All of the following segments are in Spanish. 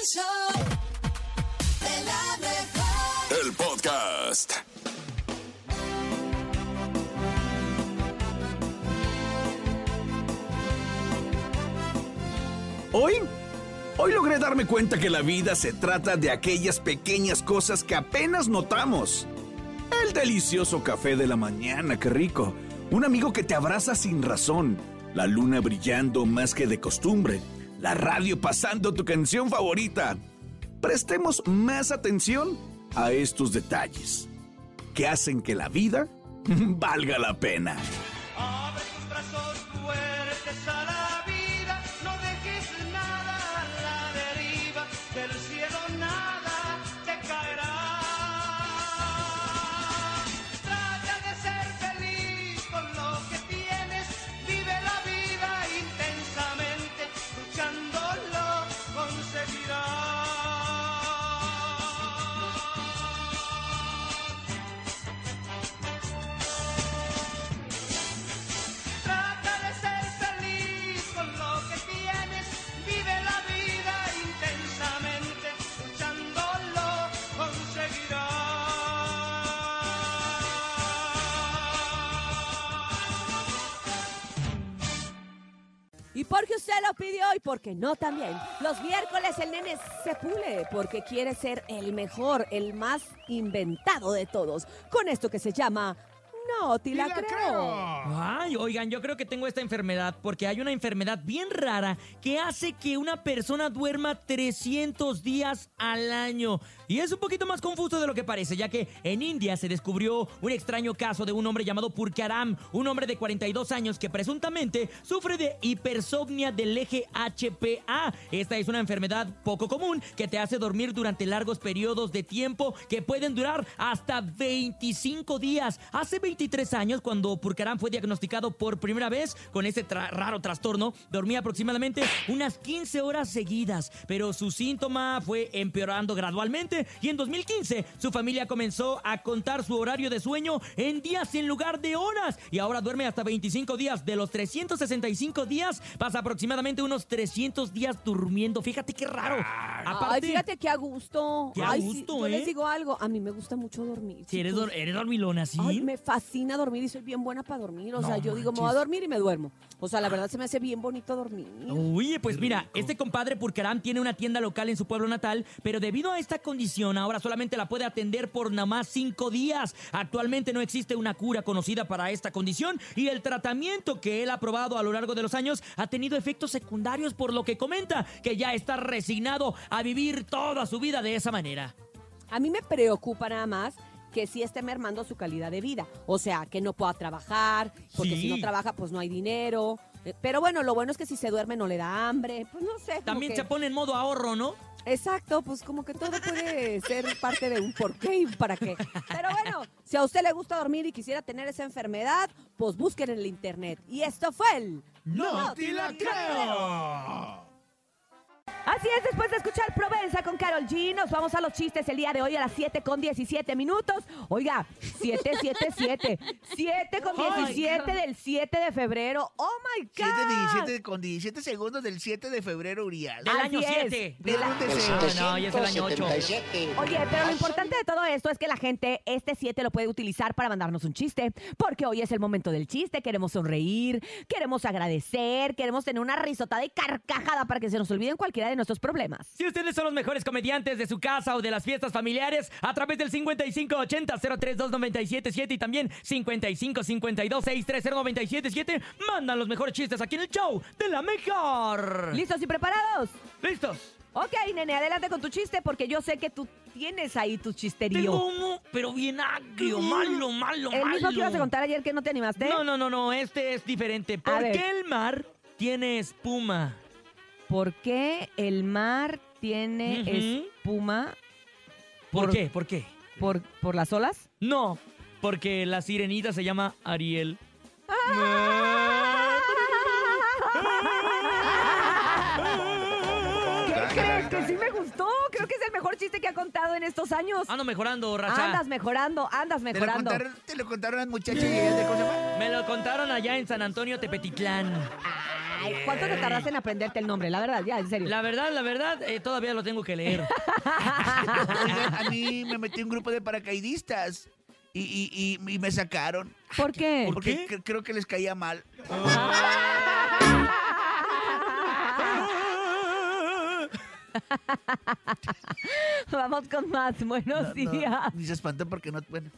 El show de la mejor. El podcast. Hoy, hoy logré darme cuenta que la vida se trata de aquellas pequeñas cosas que apenas notamos. El delicioso café de la mañana, qué rico. Un amigo que te abraza sin razón. La luna brillando más que de costumbre. La radio pasando tu canción favorita. Prestemos más atención a estos detalles que hacen que la vida valga la pena. Porque usted lo pidió y porque no también. Los miércoles el nene se pule porque quiere ser el mejor, el más inventado de todos. Con esto que se llama No te la, creo. Ay, oigan, yo creo que tengo esta enfermedad porque hay una enfermedad bien rara que hace que una persona duerma 300 días al año. Y es un poquito más confuso de lo que parece, ya que en India se descubrió un extraño caso de un hombre llamado Purkaram, un hombre de 42 años que presuntamente sufre de hipersomnia del eje HPA. Esta es una enfermedad poco común que te hace dormir durante largos periodos de tiempo que pueden durar hasta 25 días. Hace 23 años, cuando Purkaram fue diagnosticado por primera vez con este tra- raro trastorno, dormía aproximadamente unas 15 horas seguidas, pero su síntoma fue empeorando gradualmente y en 2015 su familia comenzó a contar su horario de sueño en días en lugar de horas y ahora duerme hasta 25 días. De los 365 días pasa aproximadamente unos 300 días durmiendo. Fíjate qué raro. Ay, fíjate qué a gusto. Qué a Ay, sí, gusto, yo ¿eh? les digo algo, a mí me gusta mucho dormir. si eres, dor- eres dormilona, ¿sí? Ay, me fascina dormir y soy bien buena para dormir. O No sea, yo digo, me voy a dormir y me duermo. O sea, la verdad se me hace bien bonito dormir. Oye, pues mira, este compadre Purkaram tiene una tienda local en su pueblo natal, pero debido a esta condición ahora solamente la puede atender por nada más cinco días. Actualmente no existe una cura conocida para esta condición y el tratamiento que él ha probado a lo largo de los años ha tenido efectos secundarios por lo que comenta que ya está resignado a vivir toda su vida de esa manera. A mí me preocupa nada más que sí esté mermando su calidad de vida. O sea, que no pueda trabajar, porque Sí. si no trabaja, pues no hay dinero. Eh, Pero bueno, lo bueno es que si se duerme no le da hambre. Pues no sé. También que- se pone en modo ahorro, ¿no? Exacto, pues como que todo puede ser parte de un por qué y para qué. Pero bueno, si a usted le gusta dormir y quisiera tener esa enfermedad, pues busquen en el internet. Y esto fue el... ¡No te la creo! Así es, después de escuchar Provenza con Carol G, nos vamos a los chistes el día de hoy a las 7 con 17 minutos. Oiga, 777. 7 con Oh my 17 del 7 de febrero. ¡Oh, my God! 7 de 17 con 17 segundos del 7 de febrero, Uriel. Del año es. 7. De la- un deseo. Ah, no, ya es el año 8. Oye, pero lo importante de todo esto es que la gente este 7 lo puede utilizar para mandarnos un chiste, porque hoy es el momento del chiste, queremos sonreír, queremos agradecer, queremos tener una risotada y carcajada para que se nos olviden cualquiera de nuestros problemas. Si ustedes son los mejores comediantes de su casa o de las fiestas familiares, a través del 5580-032977 y también 5552-630-977, mandan los mejores chistes aquí en el show de la mejor. ¿Listos y preparados? ¿Listos? Ok, nene, adelante con tu chiste porque yo sé que tú tienes ahí tu chisterío. Tengo uno, pero bien agrio, malo, malo, El mismo malo. que ibas a contar ayer que no te animaste. No, no, no, no, este es diferente. ¿Por qué el mar tiene espuma? ¿Por qué el mar tiene espuma ¿Por, Por- qué? ¿Por qué? por, por las olas? No, porque la sirenita se llama Ariel. ¿Qué crees? Que sí me gustó. Creo que es el mejor chiste que ha contado en estos años. Ando mejorando, Racha. Andas mejorando, andas ¿Te lo, mejorando. contaron, te lo contaron las muchachas y ellas de cosa más? Me lo contaron allá en San Antonio Tepetitlán. Ay, ¿cuánto te tardas en aprenderte el nombre? La verdad, ya, en serio. La verdad, la verdad, eh, todavía lo tengo que leer. Oigan, a mí me metí en un grupo de paracaidistas y, y- y- y me sacaron. ¿Por qué? Porque cre- creo que les caía mal. Vamos con más. Buenos No, días. ni se espantó porque no. Bueno,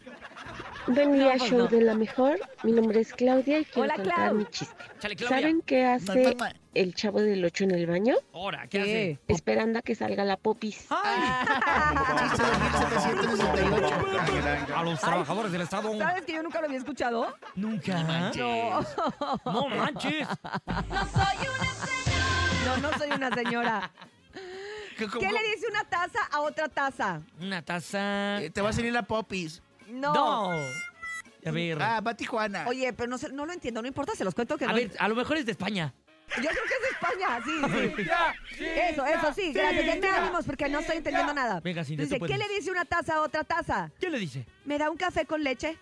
Buen día, pues show no. de la mejor. Mi nombre es Claudia y quiero Hola, contar Clau. mi chiste. Chale, Claudia. ¿Saben qué no, hace no, no. el chavo del 8 en el baño? Ahora, ¿qué, ¿Qué? Esperando a que salga la popis. Chiste de 1768. hace? A los trabajadores del Estado. ¿Sabes que yo nunca lo había escuchado? Nunca. manches. No manches. No, no soy una señora. ¿Qué, ¿Qué le dice una taza a otra taza? Una taza. Eh, te va a salir la popis. No. No. A ver. Ah, va a Tijuana. Oye, pero no, sé- no lo entiendo, no importa, se los cuento que a no. ver, a lo mejor es de España. Yo creo que es España, sí, sí. Eso, eso, sí, gracias. Denme ánimos porque no estoy entendiendo nada. Venga, Cintia, Dice, tú ¿qué puedes. le dice una taza a otra taza? ¿Qué le dice? ¿Me da un café con leche?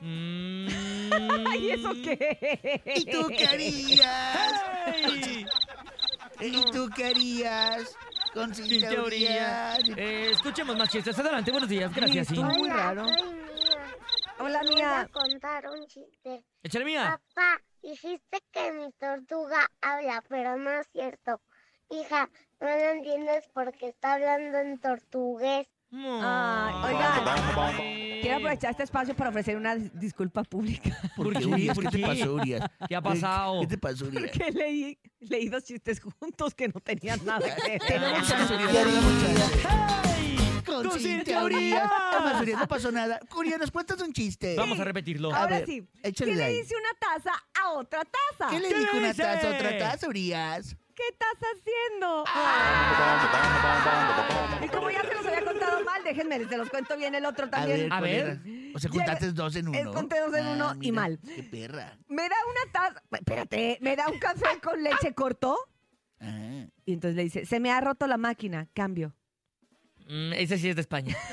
Mm. Ay, ¿eso qué? ¿Y tú qué harías? ¿Y tú qué harías? Con sin sin teoría. teoría. Eh, escuchemos más chistes. Adelante, buenos días. Gracias. Sin. Muy raro. Mía. Hola, Te voy Mía. a contar un chiste. Échale mía. Papá, dijiste que mi tortuga habla, pero no es cierto. Hija, no lo entiendes porque está hablando en tortugués. Ay, oigan, quiero aprovechar este espacio para ofrecer una dis- disculpa pública. ¿Por ¿Por qué, qué? Urias? ¿Por ¿Qué te pasó, Urias? ¿Qué ha pasado? ¿Qué te pasó, Urias? Porque leí, leí dos chistes juntos que no tenían nada que ver. Tenemos Urias. ¡Ay! Con. Además, Urias, no pasó nada. Urias, ¿nos cuentas un chiste? Vamos a repetirlo. A Ahora ver, sí. échale ¿Qué le dice una taza a otra taza? ¿Qué le ¿Qué dijo le una dice? taza a otra taza, Urias? ¿Qué estás haciendo? Y como ya se los había contado mal, déjenme, se los cuento bien el otro también. A ¿cuál ver. era? O sea, contaste dos en uno. Eh, conté dos en uno y mira, mal. Qué perra. Me da una taza, espérate, me da un café con leche corto. Ah. Y entonces le dice, se me ha roto la máquina, cambio. Mm, ese sí es de España.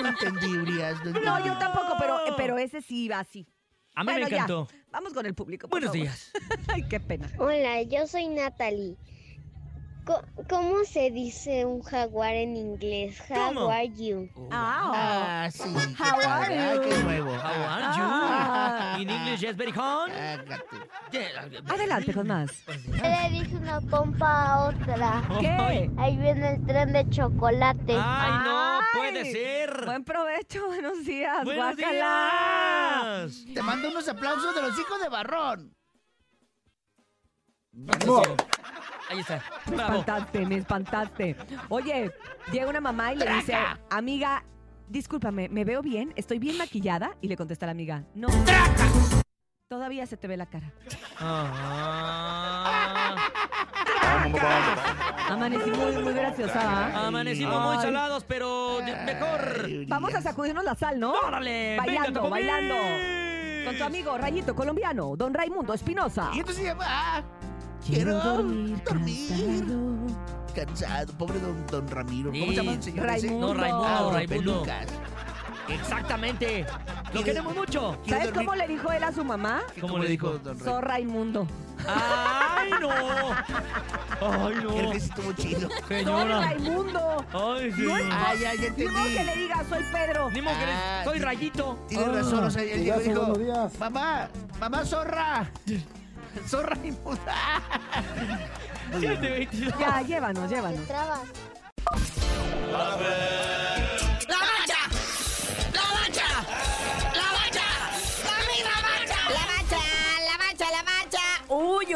No entendí, Urias. No, No, yo tampoco, pero, pero ese sí iba así. A mí Bueno, me ya. encantó. Vamos con el público. por Buenos favor. días. Ay, qué pena. Hola, yo soy Natalie. ¿Cómo se dice un jaguar en inglés? How ¿Cómo? are you? Ah. Ah, sí. How are Ah, you? qué nuevo. How are you? Ah. In English, yes, very gato. Adelante con más. Le dice una pompa a otra. ¿Qué? Ahí viene el tren de chocolate. Ay, no puede ser. Buen provecho, buenos días. Buenos guácala. días. Te mando unos aplausos de los hijos de Barrón. Ahí está. Me Bravo. espantaste, me espantaste. Oye, llega una mamá y le dice, amiga, discúlpame, ¿me veo bien? ¿Estoy bien maquillada? Y le contesta la amiga, no. Todavía se te ve la cara. Ah. Amanecí muy, muy graciosa. ¿ah? Amanecimos muy Ay. salados, pero de- mejor. Vamos a sacudirnos la sal, ¿no? ¡Órale! Bailando, venga, bailando. Con tu amigo Rayito Colombiano, don Raimundo Espinosa. Y entonces se llama. ah, Quiero dormir. Cansado. Pobre don, don Ramiro. ¿Cómo se llama el señor ese? Raimundo. No, Raimundo, Ah, don Raimundo. Pelucas. Exactamente. Lo ¿Quiere- queremos mucho. ¿Sabes dormir? cómo le dijo él a su mamá? ¿Cómo le dijo? don Soy Raimundo. ¡Ay, no! ¡Ay, Creo no! que sí estuvo chido. Soy Señora. Raimundo. ¡Ay, No señora! Ah, ya, ya Ni entendí. modo que le diga, soy Pedro. Ni modo que les- Ah, soy rayito. Tienes razón, o sea, él llegó y dijo, mamá, mamá zorra, zorra. Siete, veintidós. Ya, llévanos, llévanos. Trabas.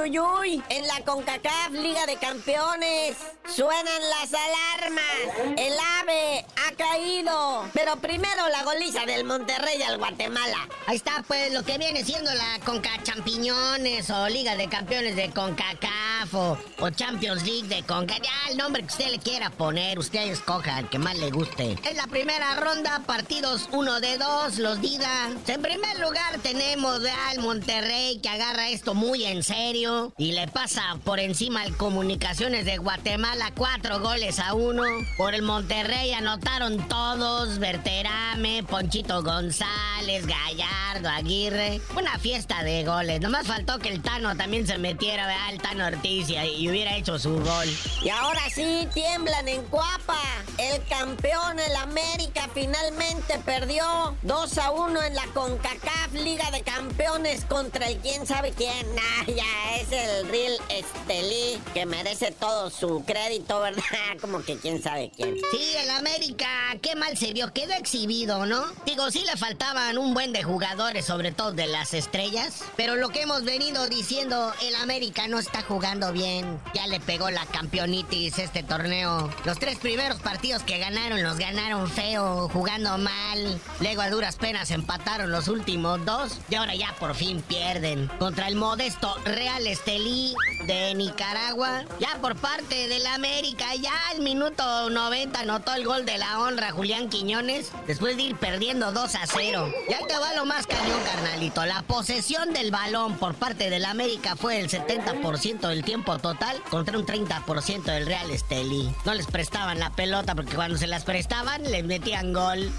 En la CONCACAF Liga de Campeones suenan las alarmas. El ave ha caído. Pero primero la goliza del Monterrey al Guatemala. Ahí está, pues, lo que viene siendo la Conca Champiñones o Liga de Campeones de CONCACAF. O, o Champions League de CONCACAF. Ya, el nombre que usted le quiera poner, usted escoja el que más le guste. En la primera ronda, partidos uno de dos, los diga. En primer lugar tenemos al Monterrey que agarra esto muy en serio y le pasa por encima al Comunicaciones de Guatemala cuatro goles a uno. Por el Monterrey anotaron todos, Berterame, Ponchito González, Gallardo, Aguirre. Una fiesta de goles. Nomás faltó que el Tano también se metiera, ¿verdad? El Tano Ortiz y, y hubiera hecho su gol. Y ahora sí, tiemblan en Cuapa. El campeón, el América, finalmente perdió 2 a 1 en la CONCACAF Liga de Campeones contra el quién sabe quién. Nah, ya es el Real Estelí que merece todo su crédito, ¿verdad? Como que quién sabe quién. Sí, el América, qué mal se vio, quedó exhibido, ¿no? Digo, sí le faltaban un buen de jugadores, sobre todo de las estrellas, pero lo que hemos venido diciendo, el América no está jugando bien. Ya le pegó la campeonitis este torneo. Los tres primeros partidos que ganaron los ganaron feo, jugando mal. Luego a duras penas empataron los últimos dos y ahora ya por fin pierden contra el modesto Real Estelí de Nicaragua. Ya por parte del América, ya al minuto 90 anotó el gol de la honra Julián Quiñones después de ir perdiendo 2 a 0. Y ahí te va lo más cañón, carnalito. La posesión del balón por parte del América fue el 70% del tiempo total contra un 30% del Real Estelí. No les prestaban la pelota porque cuando se las prestaban les metían gol.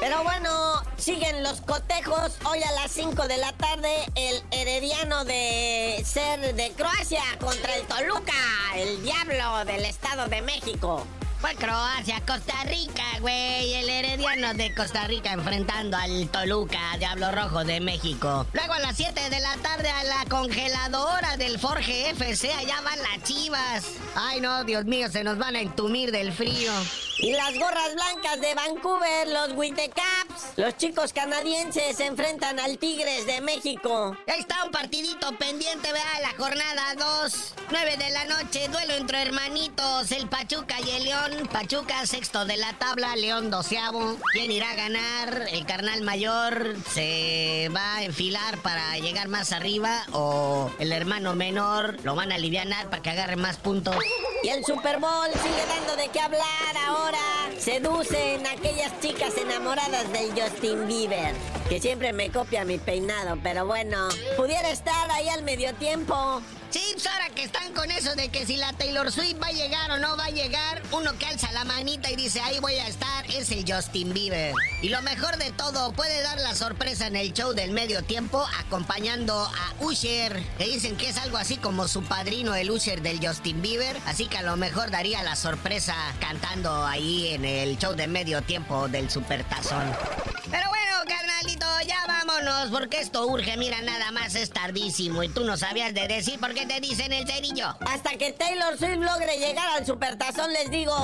Pero bueno, siguen los cotejos. Hoy a las 5 de la tarde, el herediano de ser de Croacia contra el Toluca, el diablo del Estado de México. Fue Croacia, Costa Rica, güey. El herediano de Costa Rica enfrentando al Toluca, Diablo Rojo de México. Luego a las 7 de la tarde a la congeladora del Forge FC, allá van las chivas. Ay, no, Dios mío, se nos van a entumir del frío. Y las gorras blancas de Vancouver, los Whitecaps. Los chicos canadienses se enfrentan al Tigres de México. Ahí está un partidito pendiente, vea, la jornada 2. 9 de la noche, duelo entre hermanitos, el Pachuca y el León. Pachuca, sexto de la tabla, León doceavo. ¿Quién irá a ganar? ¿El carnal mayor se va a enfilar para llegar más arriba? ¿O el hermano menor lo van a alivianar para que agarre más puntos? Y el Super Bowl sigue dando de qué hablar ahora. Seducen a aquellas chicas enamoradas Justin Bieber. Que siempre me copia mi peinado, pero bueno. Pudiera estar ahí al medio tiempo. Pues ahora que están con eso de que si la Taylor Swift va a llegar o no va a llegar, uno que alza la manita y dice ahí voy a estar, es el Justin Bieber. Y lo mejor de todo, puede dar la sorpresa en el show del medio tiempo acompañando a Usher. Que dicen que es algo así como su padrino, el Usher del Justin Bieber. Así que a lo mejor daría la sorpresa cantando ahí en el show de medio tiempo del Supertazón. Pero bueno, carnalito, ya vámonos, porque esto urge, mira, nada más es tardísimo y tú no sabías de decir por qué te dicen el cerillo. Hasta que Taylor Swift logre llegar al Supertazón, les digo.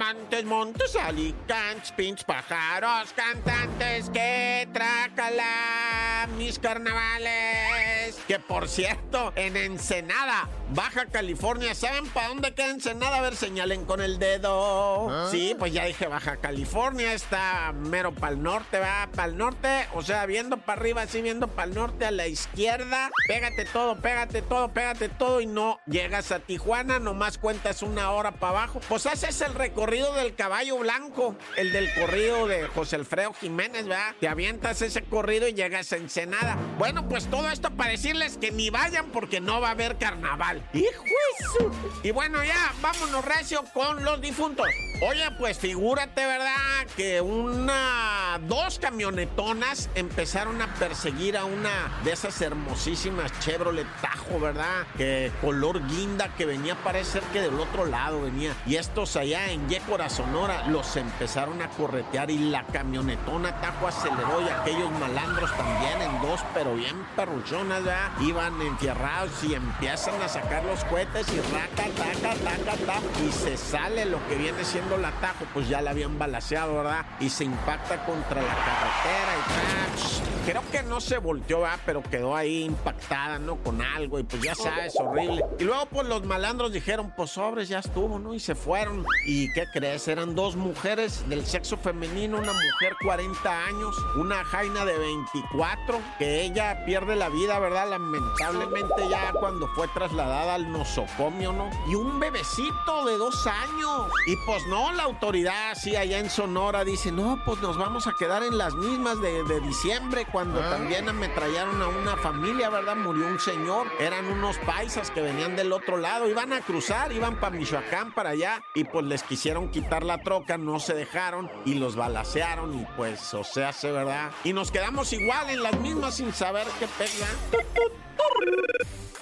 Montes, montes, alicantes, pinches pájaros, cantantes, que trácala, mis carnavales. Que por cierto, en Ensenada, Baja California, ¿saben para dónde queda Ensenada? A ver, señalen con el dedo. Sí, pues ya dije Baja California, está mero para el norte, va para el norte, o sea, viendo para arriba, así viendo para el norte, a la izquierda. Pégate todo, pégate todo, pégate todo y no llegas a Tijuana, nomás cuentas una hora para abajo. Pues haces el recorrido del caballo blanco, el del corrido de José Alfredo Jiménez, ¿verdad? Te avientas ese corrido y llegas a Ensenada. Bueno, pues todo esto para decirles que ni vayan porque no va a haber carnaval. ¡Hijo de su- Y bueno, ya, vámonos recio con los difuntos. Oye, pues figúrate, ¿verdad? Que una, dos camionetonas empezaron a perseguir a una de esas hermosísimas Chevrolet Tajo, ¿verdad? Que color guinda que venía, parece ser que del otro lado venía. Y estos allá en Yécora, Sonora, los empezaron a corretear y la camionetona Tajo aceleró y aquellos malandros también en dos, pero bien perruchonas, ¿verdad? Iban enfierrados y empiezan a sacar los cohetes y raca, taca, taca, taca. Y se sale lo que viene siendo tomando el pues ya la habían balaceado, ¿verdad? Y se impacta contra la carretera y. Creo que no se volteó, ¿verdad? Pero quedó ahí impactada, ¿no? Con algo y pues ya sabes, horrible. Y luego pues los malandros dijeron, pues sobres, ya estuvo, ¿no? Y se fueron. ¿Y qué crees? Eran dos mujeres del sexo femenino, una mujer 40 años, una jaina de 24, que ella pierde la vida, ¿verdad? Lamentablemente ya cuando fue trasladada al nosocomio, ¿no? Y un bebecito de dos años. Y pues no, la autoridad así allá en Sonora dice, no, pues nos vamos a quedar en las mismas de, de diciembre, cuando también ametrallaron a una familia, ¿verdad? Murió un señor, eran unos paisas que venían del otro lado, iban a cruzar, iban para Michoacán, para allá, y pues les quisieron quitar la troca, no se dejaron y los balacearon y pues, o sea, se verdad. Y nos quedamos igual en las mismas sin saber qué pega.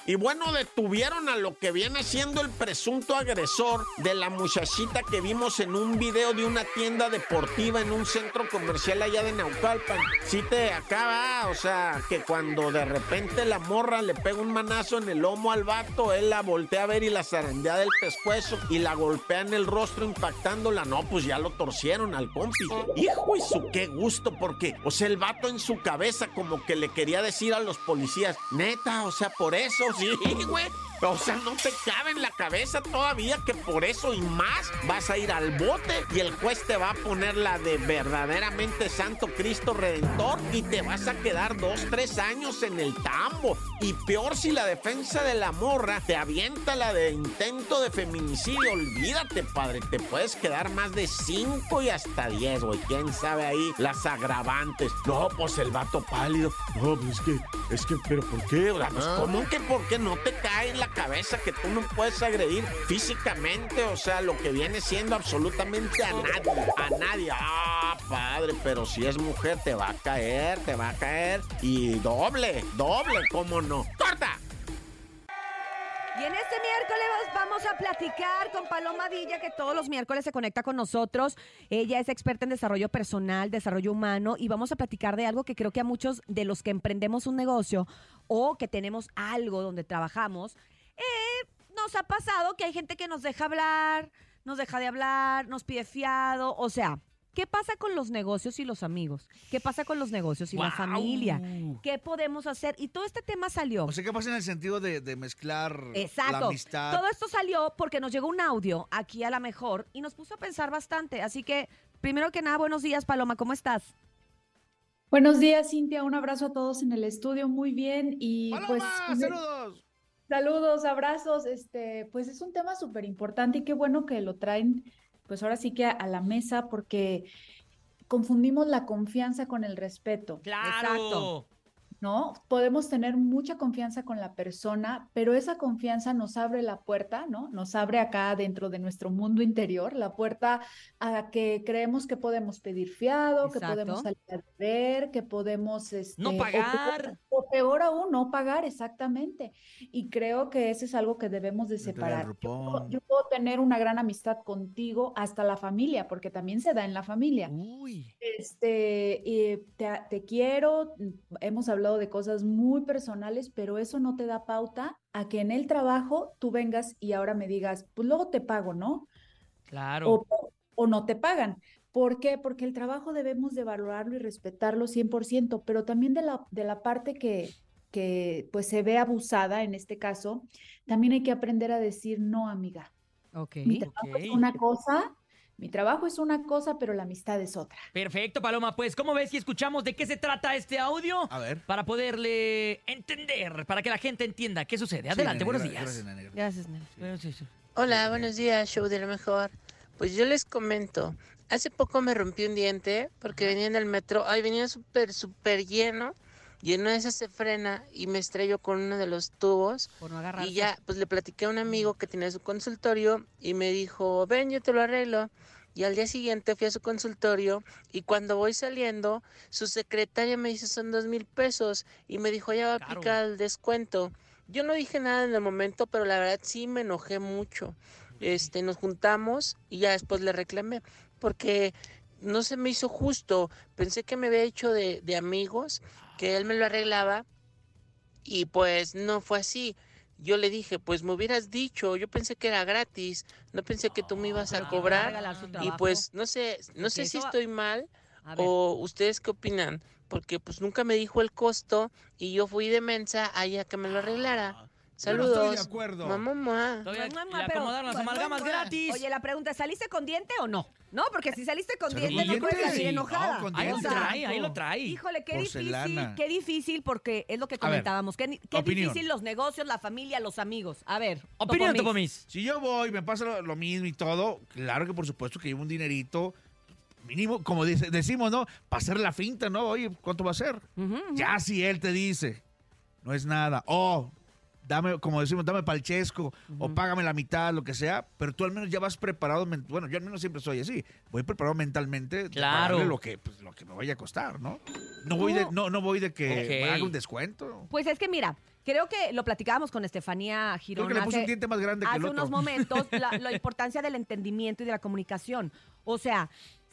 Y bueno, detuvieron a lo que viene siendo el presunto agresor de la muchachita que vimos en un video de una tienda deportiva en un centro comercial allá de Naucalpan. Sí te acaba, o sea, que cuando de repente la morra le pega un manazo en el lomo al vato, él la voltea a ver y la zarandea del pescuezo y la golpea en el rostro impactándola. No, pues ya lo torcieron al compi. Hijo y su qué gusto, porque, o sea, el vato en su cabeza como que le quería decir a los policías, neta, o sea, por eso, güey. O sea, no te cabe en la cabeza todavía que por eso y más vas a ir al bote y el juez te va a poner la de verdaderamente Santo Cristo Redentor y te vas a quedar dos, tres años en el tambo. Y peor si la defensa de la morra te avienta la de intento de feminicidio. Olvídate, padre, te puedes quedar más de cinco y hasta diez, güey. ¿Quién sabe ahí las agravantes? No, pues el vato pálido. No, pues es que, es que, pero ¿por qué? O sea, pues, ¿Cómo que por qué no te cae en la cabeza que tú no puedes agredir físicamente? O sea, lo que viene siendo absolutamente a nadie. A nadie. Ah, padre, pero si es mujer te va a caer, te va a caer. Y doble, doble, ¿cómo no? ¡Corta! Y en este miércoles vamos a platicar con Paloma Villa, que todos los miércoles se conecta con nosotros. Ella es experta en desarrollo personal, desarrollo humano, y vamos a platicar de algo que creo que a muchos de los que emprendemos un negocio o que tenemos algo donde trabajamos, eh, nos ha pasado que hay gente que nos deja hablar, nos deja de hablar, nos pide fiado, o sea... ¿Qué pasa con los negocios y los amigos? ¿Qué pasa con los negocios y la familia? ¿Qué podemos hacer? Y todo este tema salió. O sea, ¿qué pasa en el sentido de, de mezclar la Exacto. amistad? Todo esto salió porque nos llegó un audio aquí a la mejor y nos puso a pensar bastante. Así que, primero que nada, buenos días, Paloma, ¿cómo estás? Buenos días, Cintia. Un abrazo a todos en el estudio. Muy bien. Y pues. ¡Paloma, saludos! Saludos, abrazos. Este, pues es un tema súper importante y qué bueno que lo traen, pues ahora sí que a, a la mesa, porque confundimos la confianza con el respeto. ¡Claro! ¿No? Podemos tener mucha confianza con la persona, pero esa confianza nos abre la puerta, ¿no? Nos abre acá dentro de nuestro mundo interior, la puerta a que creemos que podemos pedir fiado, que podemos salir a ver, que podemos... Este, No o peor- pagar. O peor aún, no pagar, exactamente. Y creo que eso es algo que debemos de separar. Yo, puedo tener una gran amistad contigo, hasta la familia, porque también se da en la familia. Uy. Este, y te, te quiero, hemos hablado de cosas muy personales, pero eso no te da pauta a que en el trabajo tú vengas y ahora me digas, pues luego te pago, ¿no? Claro. O, o no te pagan. ¿Por qué? Porque el trabajo debemos de valorarlo y respetarlo 100%, pero también de la, de la parte que, que pues se ve abusada en este caso, también hay que aprender a decir no, amiga. Ok. Mi trabajo es ok. una cosa, mi trabajo es una cosa, pero la amistad es otra. Perfecto, Paloma. Pues, ¿cómo ves si escuchamos de qué se trata este audio? A ver. Para poderle entender, para que la gente entienda qué sucede. Adelante, Sí, buenos días. gracias, nena, gracias. Sí. Hola, buenos días, show de lo mejor. Pues yo les comento, hace poco me rompí un diente porque venía en el metro, ay, venía súper, súper lleno y en una de esas se frena y me estrello con uno de los tubos Por no agarrarse. y ya, pues le platiqué a un amigo que tenía su consultorio y me dijo, ven, yo te lo arreglo. Y al día siguiente fui a su consultorio y cuando voy saliendo, su secretaria me dice son dos mil pesos y me dijo ya va a aplicar el descuento. Yo no dije nada en el momento, pero la verdad sí me enojé mucho. Este, nos juntamos y ya después le reclamé porque no se me hizo justo. Pensé que me había hecho de, de amigos, que él me lo arreglaba y pues no fue así. Yo le dije, pues me hubieras dicho, yo pensé que era gratis, no pensé que tú me ibas a cobrar. Y pues no sé, no sé si estoy mal o ustedes qué opinan, porque pues nunca me dijo el costo y yo fui de mensa allá que me lo arreglara. Yo no Saludos. estoy de acuerdo. Mamá, mamá. Mua, mua, le pero- acomodaron las amalgamas gratis. Oye, la pregunta es, ¿saliste con diente o no? No, porque si saliste con ¿Salió diente, no puedes salir Sí, enojada. no, ahí lo trae, ahí lo trae. Híjole, qué difícil, qué difícil, porque es lo que A ver, comentábamos. qué qué difícil los negocios, la familia, los amigos. A ver, Opinión. Topomis. Si yo voy, me pasa lo, lo mismo y todo, claro que por supuesto que llevo un dinerito mínimo, como dice- decimos, ¿no? Para hacer la finta, ¿no? Oye, ¿cuánto va a ser? Ya si él te dice, no es nada, o dame, como decimos, dame palchesco, o págame la mitad, lo que sea, pero tú al menos ya vas preparado, bueno, yo al menos siempre soy así, voy preparado mentalmente Claro. pagarle lo que, pues, lo que me vaya a costar, ¿no? No voy de, no, no voy de que me haga un descuento. Pues es que mira, creo que lo platicábamos con Estefanía Creo Girón que le hace- un diente más grande que el hace otro. unos momentos la, la importancia del entendimiento y de la comunicación. O sea,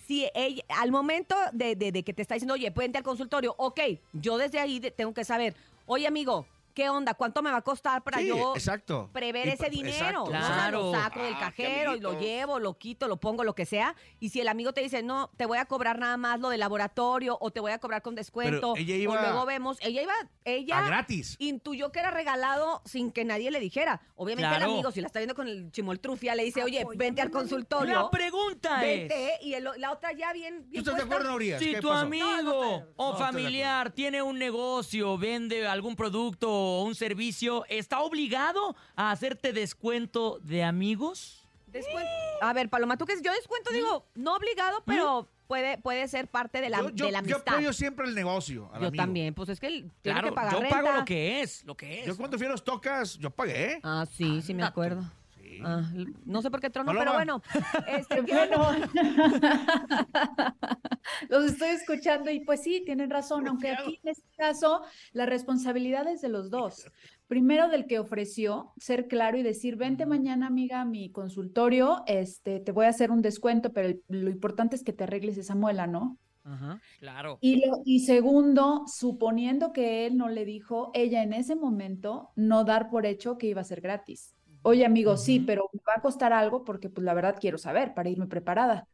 si ella, al momento de, de- de que te está diciendo, oye, vente al consultorio, ok, yo desde ahí tengo que saber, oye amigo, ¿qué onda? ¿Cuánto me va a costar para Sí, yo exacto. prever Y ese dinero? exacto. ¿no? O sea, lo Claro. saco del Ah, cajero y lo llevo, lo quito, lo pongo, lo que sea. Y si el amigo te dice, no, te voy a cobrar nada más lo del laboratorio o te voy a cobrar con descuento, ella o iba- luego vemos, ella iba, ella A gratis. intuyó que era regalado sin que nadie le dijera. Obviamente Claro. el amigo, si la está viendo con el chimoltrufia, le dice, oye, vente al consultorio. La pregunta es... Vete, y el- la otra ya bien, ¿Tú bien estás de acuerdo, Urias? Si ¿Qué tu pasó? amigo No, no estoy- o familiar tiene un negocio, vende algún producto o un servicio, ¿está obligado a hacerte descuento de amigos? Descuento. A ver, Paloma, tú que yo descuento, digo, no obligado, pero puede, puede ser parte de la, yo, yo- de la yo amistad. apoyo siempre el negocio. al Yo amigo. también, pues es que él tiene Claro, que pagar yo renta. pago lo que es, lo que es. Yo cuando fui a los tocas, yo pagué. Ah, sí, sí me acuerdo. Sí. Ah, no sé por qué trono, pero bueno. Este, Bueno, los estoy escuchando y pues sí, tienen razón, aunque aquí en este caso la responsabilidad es de los dos. Primero del que ofreció, ser claro y decir, vente mañana, amiga, a mi consultorio, este, te voy a hacer un descuento, pero el- lo importante es que te arregles esa muela, ¿no? Ajá, claro. Y, lo- y segundo, suponiendo que él no le dijo, ella en ese momento, no dar por hecho que iba a ser gratis. Oye, amigo, sí, pero me va a costar algo porque pues la verdad quiero saber para irme preparada.